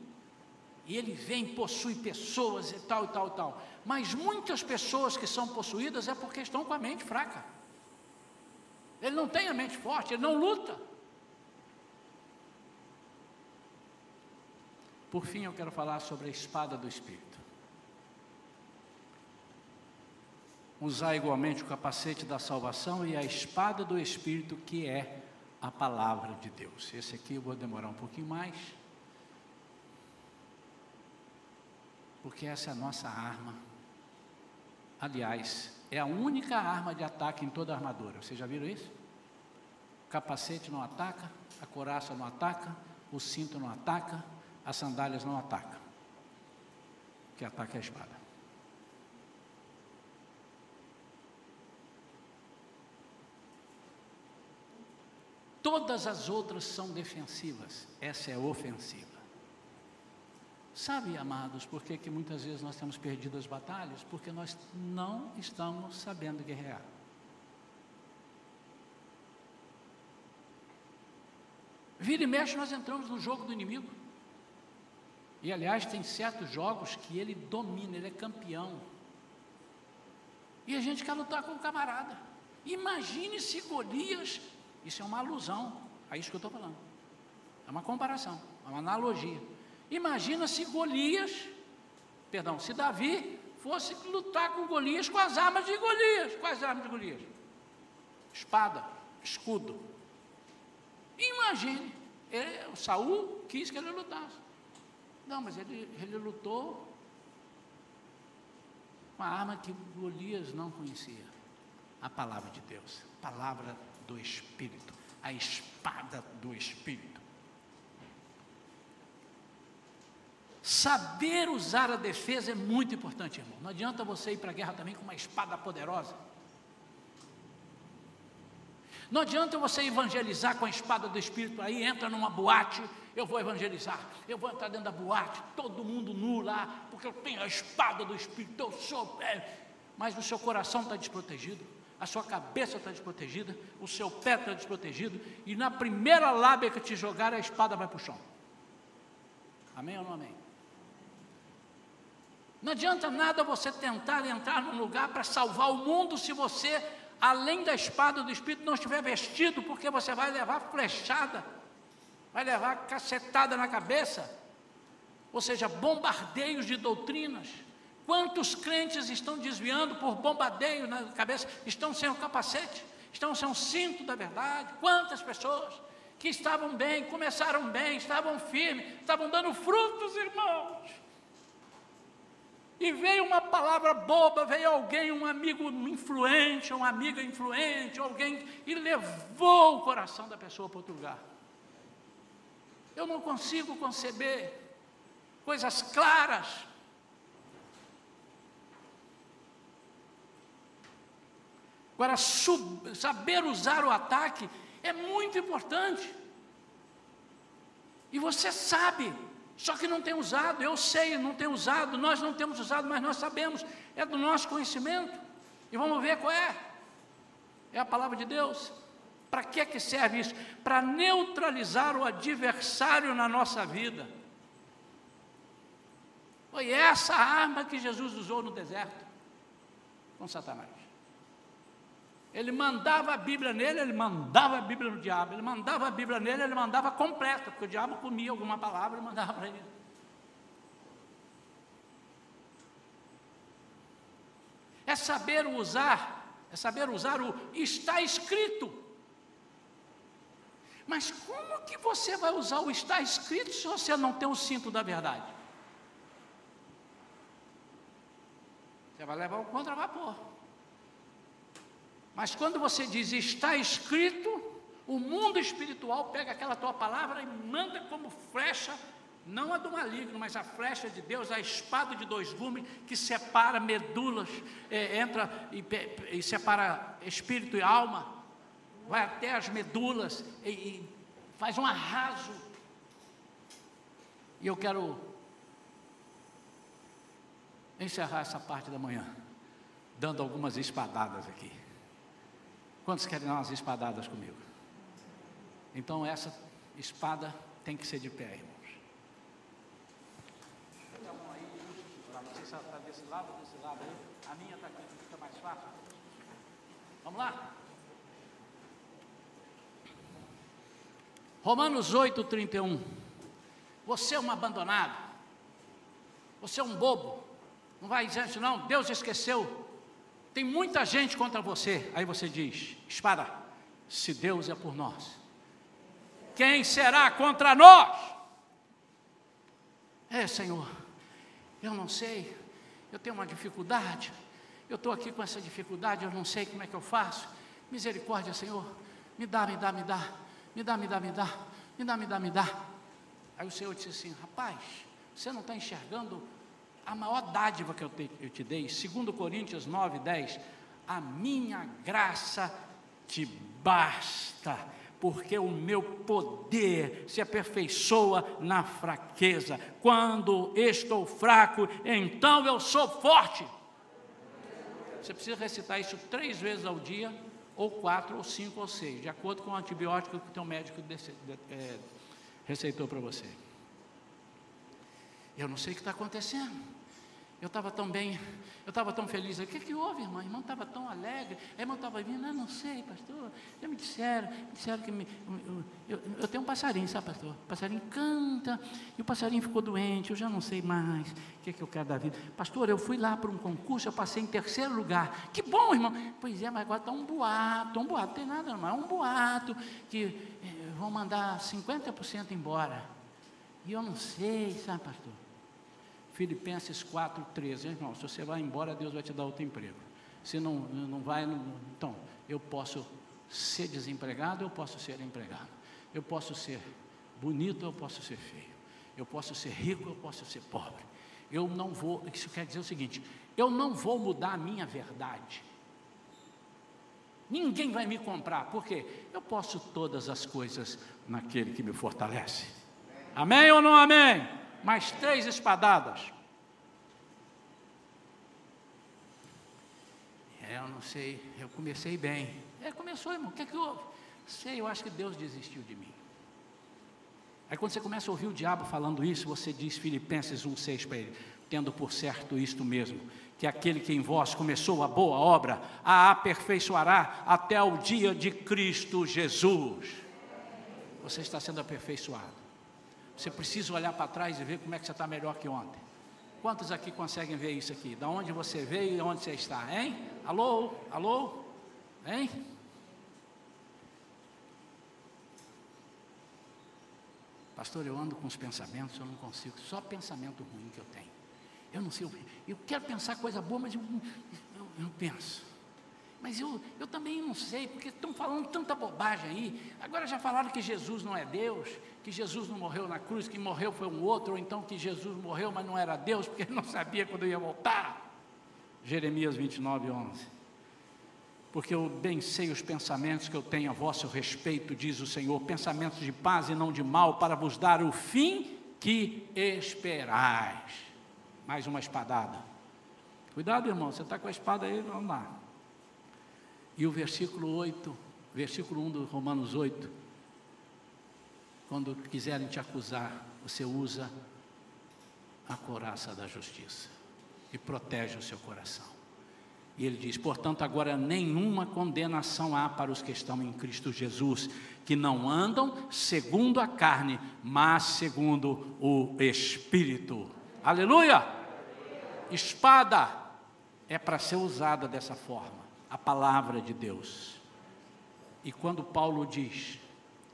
e ele vem, possui pessoas e tal e tal e tal. Mas muitas pessoas que são possuídas é porque estão com a mente fraca. Ele não tem a mente forte, ele não luta. Por fim, eu quero falar sobre a espada do Espírito. Usar igualmente o capacete da salvação e a espada do Espírito, que é a palavra de Deus. Esse aqui eu vou demorar um pouquinho mais. porque essa é a nossa arma. Aliás, é a única arma de ataque em toda a armadura. Vocês já viram isso? O capacete não ataca, a coraça não ataca, o cinto não ataca, as sandálias não atacam. O que ataca é a espada. Todas as outras são defensivas, essa é ofensiva. Sabe, amados, por que, que muitas vezes nós temos perdido as batalhas? Porque nós não estamos sabendo guerrear. Vira e mexe, nós entramos no jogo do inimigo. E aliás, tem certos jogos que ele domina, ele é campeão. E a gente quer lutar com o camarada. Imagine se Golias, isso é uma alusão a isso que eu estou falando. É uma comparação, é uma analogia. Imagina se Golias, perdão, se Davi fosse lutar com Golias com as armas de Golias. Quais armas de Golias? Espada, escudo. Imagine, ele, Saul quis que ele lutasse. Não, mas ele, ele lutou com a arma que Golias não conhecia. A palavra de Deus, a palavra do Espírito, a espada do Espírito. Saber usar a defesa é muito importante, irmão. Não adianta você ir para a guerra também com uma espada poderosa. Não adianta você evangelizar com a espada do Espírito aí, entra numa boate, eu vou evangelizar, eu vou entrar dentro da boate, todo mundo nu lá, porque eu tenho a espada do Espírito, eu sou. É, mas o seu coração está desprotegido, a sua cabeça está desprotegida, o seu pé está desprotegido, e na primeira lábia que te jogar, a espada vai para o chão. Amém ou não amém? Não adianta nada você tentar entrar num lugar para salvar o mundo se você, além da espada do Espírito, não estiver vestido, porque você vai levar flechada, vai levar cacetada na cabeça, ou seja, bombardeios de doutrinas. Quantos crentes estão desviando por bombardeio na cabeça, estão sem o capacete, estão sem o cinto da verdade? Quantas pessoas que estavam bem, começaram bem, estavam firmes, estavam dando frutos, irmãos e veio uma palavra boba, veio alguém, um amigo influente, uma amiga influente, alguém, e levou o coração da pessoa para outro lugar. Eu não consigo conceber coisas claras. Agora, sub, saber usar o ataque é muito importante. E você sabe só que não tem usado, eu sei, não tem usado, nós não temos usado, mas nós sabemos, é do nosso conhecimento. E vamos ver qual é. É a palavra de Deus. Para que, que serve isso? Para neutralizar o adversário na nossa vida. Foi essa arma que Jesus usou no deserto com Satanás. Ele mandava a Bíblia nele, ele mandava a Bíblia no diabo. Ele mandava a Bíblia nele, ele mandava completa, porque o diabo comia alguma palavra e mandava para ele. É saber usar, é saber usar o está escrito. Mas como que você vai usar o está escrito se você não tem o cinto da verdade? Você vai levar o contra-vapor. Mas quando você diz está escrito, o mundo espiritual pega aquela tua palavra e manda como flecha, não a do maligno, mas a flecha de Deus, a espada de dois gumes que separa medulas, é, entra e, e, separa espírito e alma, vai até as medulas e, e faz um arraso. E eu quero encerrar essa parte da manhã, dando algumas espadadas aqui. Quantos querem dar umas espadadas comigo? Então essa espada tem que ser de pé, irmãos. Pega a mão aí, não sei se ela está desse lado ou desse lado aí. A minha está aqui, fica mais fácil. Vamos lá? Romanos 8, 31. Você é um abandonado. Você é um bobo. Não vai dizer não, Deus esqueceu. Tem muita gente contra você. Aí você diz: espada, se Deus é por nós, quem será contra nós? É, Senhor, eu não sei, eu tenho uma dificuldade, eu estou aqui com essa dificuldade, eu não sei como é que eu faço. Misericórdia, Senhor, me dá, me dá, me dá, me dá, me dá, me dá, me dá, me dá, me dá. Aí o Senhor disse assim: rapaz, você não está enxergando a maior dádiva que eu te, eu te dei, 2 Coríntios 9, 10, a minha graça te basta, porque o meu poder se aperfeiçoa na fraqueza. Quando estou fraco, então eu sou forte. Você precisa recitar isso três vezes ao dia, ou quatro, ou cinco, ou seis, de acordo com o antibiótico que o teu médico é, receitou para você. Eu não sei o que está acontecendo. Eu estava tão bem, eu estava tão feliz. O que, que houve, irmão? Irmão estava tão alegre. A irmã estava vindo, eu não sei, pastor. Já me disseram, me disseram que me, eu, eu, eu, tenho um passarinho, sabe, pastor? O passarinho canta e o passarinho ficou doente. Eu já não sei mais o que, que eu quero da vida. Pastor, eu fui lá para um concurso, eu passei em terceiro lugar. Que bom, irmão. Pois é, mas agora está um boato, um boato, não tem nada, não, é um boato que eh, vão mandar 50% embora. E eu não sei, sabe, pastor? Filipenses 4, 13. Irmão, se você vai embora, Deus vai te dar outro emprego. Se não, não vai, não, então, eu posso ser desempregado, eu posso ser empregado. Eu posso ser bonito, eu posso ser feio. Eu posso ser rico, eu posso ser pobre. Eu não vou, isso quer dizer o seguinte: eu não vou mudar a minha verdade. Ninguém vai me comprar, porque eu posso todas as coisas naquele que me fortalece. Amém ou não amém? Mais três espadadas. É, eu não sei, eu comecei bem. É, começou, irmão, o que é que houve? Sei, eu acho que Deus desistiu de mim. Aí quando você começa a ouvir o diabo falando isso, você diz Filipenses 1,6 para ele, tendo por certo isto mesmo, que aquele que em vós começou a boa obra, a aperfeiçoará até o dia de Cristo Jesus. Você está sendo aperfeiçoado. Você precisa olhar para trás e ver como é que você está melhor que ontem. Quantos aqui conseguem ver isso aqui? Da onde você veio e onde você está, hein? Alô? Alô? Hein? Pastor, eu ando com os pensamentos, eu não consigo, só pensamento ruim que eu tenho. Eu não sei, eu, quero pensar coisa boa, mas eu, eu, eu não penso. Mas eu, eu também não sei, porque estão falando tanta bobagem aí. Agora já falaram que Jesus não é Deus, que Jesus não morreu na cruz, que morreu foi um outro, ou então que Jesus morreu, mas não era Deus, porque ele não sabia quando ia voltar. Jeremias 29, 11. Porque eu bem sei os pensamentos que eu tenho a vosso respeito, diz o Senhor, pensamentos de paz e não de mal, para vos dar o fim que esperais. Mais uma espadada. Cuidado, irmão, você está com a espada aí, vamos lá. E o versículo 8, versículo 1 do Romanos 8, quando quiserem te acusar, você usa a coraça da justiça e protege o seu coração. E ele diz: portanto, agora nenhuma condenação há para os que estão em Cristo Jesus, que não andam segundo a carne, mas segundo o Espírito. Aleluia! Espada é para ser usada dessa forma, a palavra de Deus. E quando Paulo diz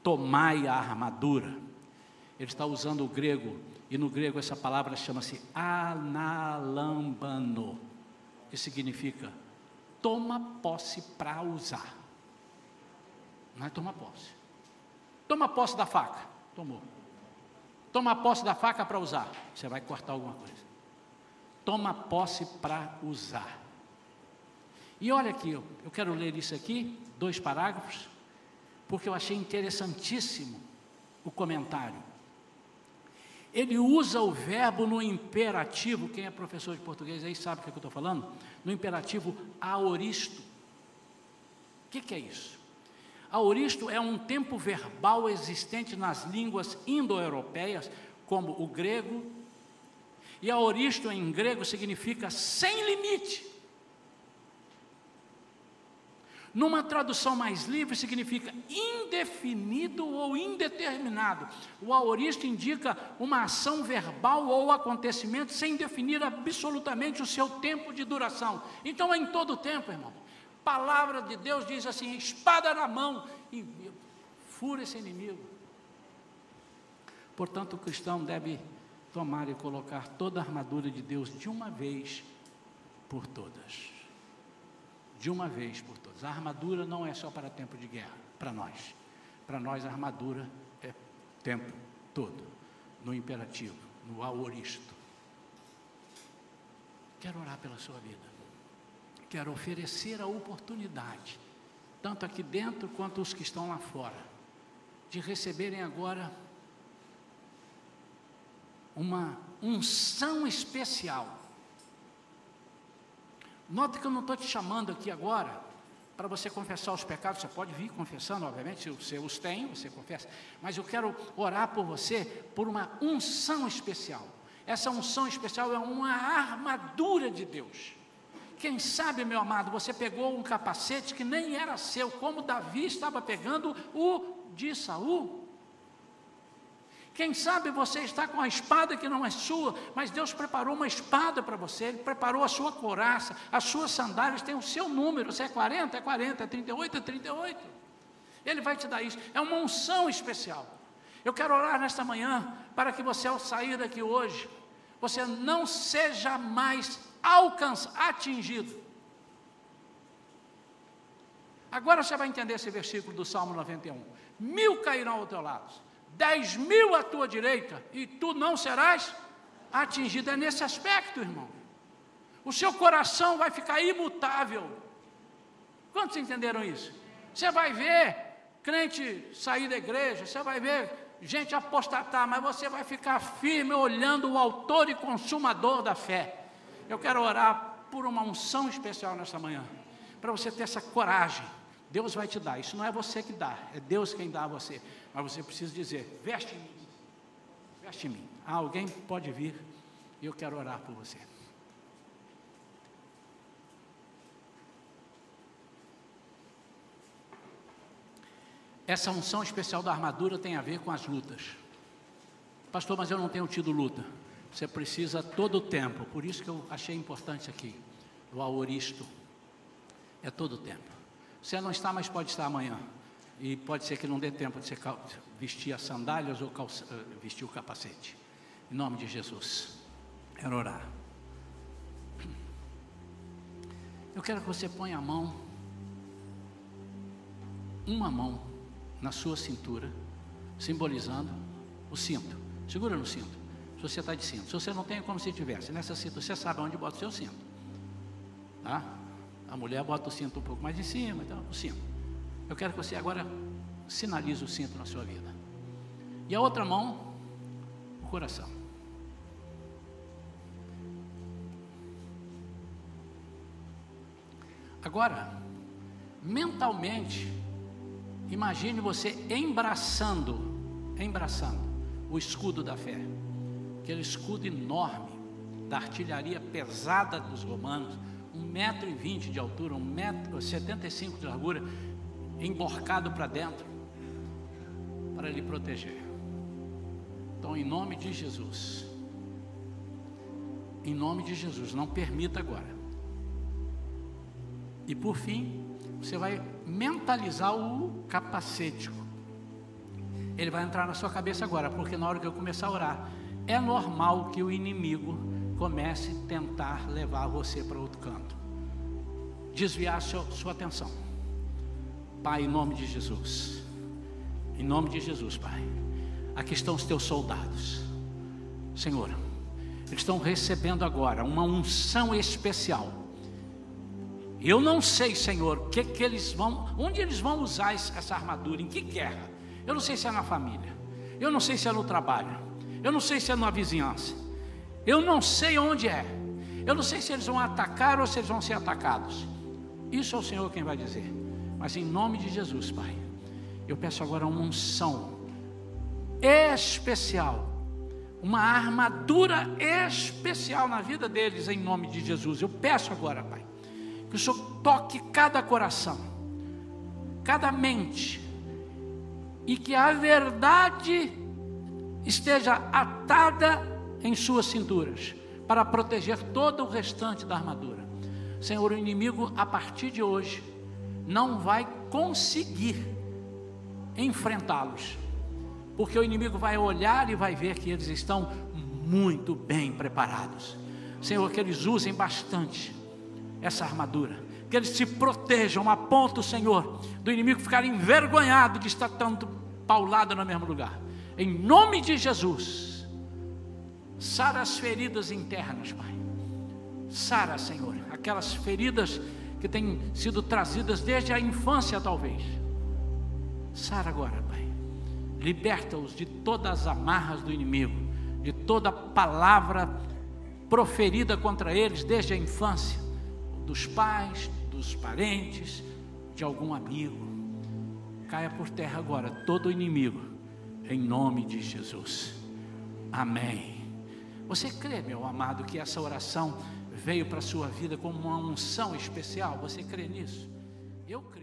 tomai a armadura. Ele está usando o grego, e no grego essa palavra chama-se analambano, que significa toma posse para usar. Não é toma posse. Toma posse da faca. Tomou. Toma posse da faca para usar. Você vai cortar alguma coisa. Toma posse para usar. E olha aqui, eu quero ler isso aqui, dois parágrafos, porque eu achei interessantíssimo o comentário. Ele usa o verbo no imperativo, quem é professor de português aí sabe o que, é que eu estou falando? No imperativo aoristo. O que, que é isso? Aoristo é um tempo verbal existente nas línguas indo-europeias, como o grego, e aoristo em grego significa sem limite. Numa tradução mais livre, significa indefinido ou indeterminado. O aorista indica uma ação verbal ou acontecimento sem definir absolutamente o seu tempo de duração. Então é em todo o tempo, irmão. Palavra de Deus diz assim: espada na mão e fura esse inimigo. Portanto, o cristão deve tomar e colocar toda a armadura de Deus de uma vez por todas de uma vez por todas. A armadura não é só para tempo de guerra, para nós. Para nós, a armadura é tempo todo, no imperativo, no aoristo. Quero orar pela sua vida. Quero oferecer a oportunidade, tanto aqui dentro quanto os que estão lá fora, de receberem agora uma unção especial Note que eu não estou te chamando aqui agora para você confessar os pecados, você pode vir confessando, obviamente, se você os tem, você confessa, mas eu quero orar por você por uma unção especial. Essa unção especial é uma armadura de Deus. Quem sabe, meu amado, você pegou um capacete que nem era seu, como Davi estava pegando o de Saul. Quem sabe você está com a espada que não é sua, mas Deus preparou uma espada para você, Ele preparou a sua coraça, as suas sandálias têm o seu número, se é 40, é 40, é 38, é 38. Ele vai te dar isso, é uma unção especial. Eu quero orar nesta manhã para que você, ao sair daqui hoje, você não seja mais alcançado, atingido. Agora você vai entender esse versículo do Salmo 91. Mil cairão ao teu lado dez mil à tua direita, e tu não serás atingido. É nesse aspecto, irmão. O seu coração vai ficar imutável. Quantos entenderam isso? Você vai ver crente sair da igreja, você vai ver gente apostatar, mas você vai ficar firme olhando o autor e consumador da fé. Eu quero orar por uma unção especial nessa manhã, para você ter essa coragem. Deus vai te dar, isso não é você que dá, é Deus quem dá a você. Mas você precisa dizer: veste em mim, veste em mim. Ah, alguém pode vir e eu quero orar por você. Essa unção especial da armadura tem a ver com as lutas. Pastor, mas eu não tenho tido luta. Você precisa todo o tempo. Por isso que eu achei importante aqui. O aoristo. É todo o tempo. Você não está, mas pode estar amanhã. E pode ser que não dê tempo de você vestir as sandálias ou calça, eh, vestir o capacete. Em nome de Jesus. Quero orar. Eu quero que você ponha a mão, uma mão na sua cintura, simbolizando o cinto. Segura no cinto. Se você está de cinto. Se você não tem, é como se tivesse. Nessa cinta, você sabe onde bota o seu cinto. Tá? A mulher bota o cinto um pouco mais em cima, então, o cinto. Eu quero que você agora sinalize o cinto na sua vida. E a outra mão, o coração. Agora, mentalmente, imagine você embraçando, embraçando o escudo da fé, aquele escudo enorme da artilharia pesada dos romanos, um metro e vinte de altura, um metro setenta e cinco de largura, emborcado para dentro para lhe proteger. Então, em nome de Jesus, em nome de Jesus, não permita agora. E por fim, você vai mentalizar o capacete. Ele vai entrar na sua cabeça agora, porque na hora que eu começar a orar, é normal que o inimigo comece a tentar levar você para outro canto. desviar sua, sua atenção. Pai, em nome de Jesus. Em nome de Jesus, Pai. Aqui estão os teus soldados. Senhor, eles estão recebendo agora uma unção especial. Eu não sei, Senhor, que que eles vão, onde eles vão usar essa armadura, em que guerra. Eu não sei se é na família. Eu não sei se é no trabalho. Eu não sei se é na vizinhança. Eu não sei onde é. Eu não sei se eles vão atacar ou se eles vão ser atacados. Isso é o Senhor quem vai dizer. Mas em nome de Jesus, Pai, eu peço agora uma unção especial, uma armadura especial na vida deles, em nome de Jesus. Eu peço agora, Pai, que o Senhor toque cada coração, cada mente, e que a verdade esteja atada em suas cinturas, para proteger todo o restante da armadura. Senhor, o inimigo, a partir de hoje, não vai conseguir enfrentá-los, porque o inimigo vai olhar e vai ver que eles estão muito bem preparados. Senhor, que eles usem bastante essa armadura, que eles se protejam a ponto, Senhor, do inimigo ficar envergonhado de estar tanto paulado no mesmo lugar. Em nome de Jesus, sara as feridas internas, Pai. Sara, Senhor, aquelas feridas que têm sido trazidas desde a infância, talvez. Sara agora, Pai. Liberta-os de todas as amarras do inimigo, de toda palavra proferida contra eles desde a infância, dos pais, dos parentes, de algum amigo. Caia por terra agora todo inimigo, em nome de Jesus. Amém. Você crê, meu amado, que essa oração veio para a sua vida como uma unção especial? Você crê nisso? Eu creio.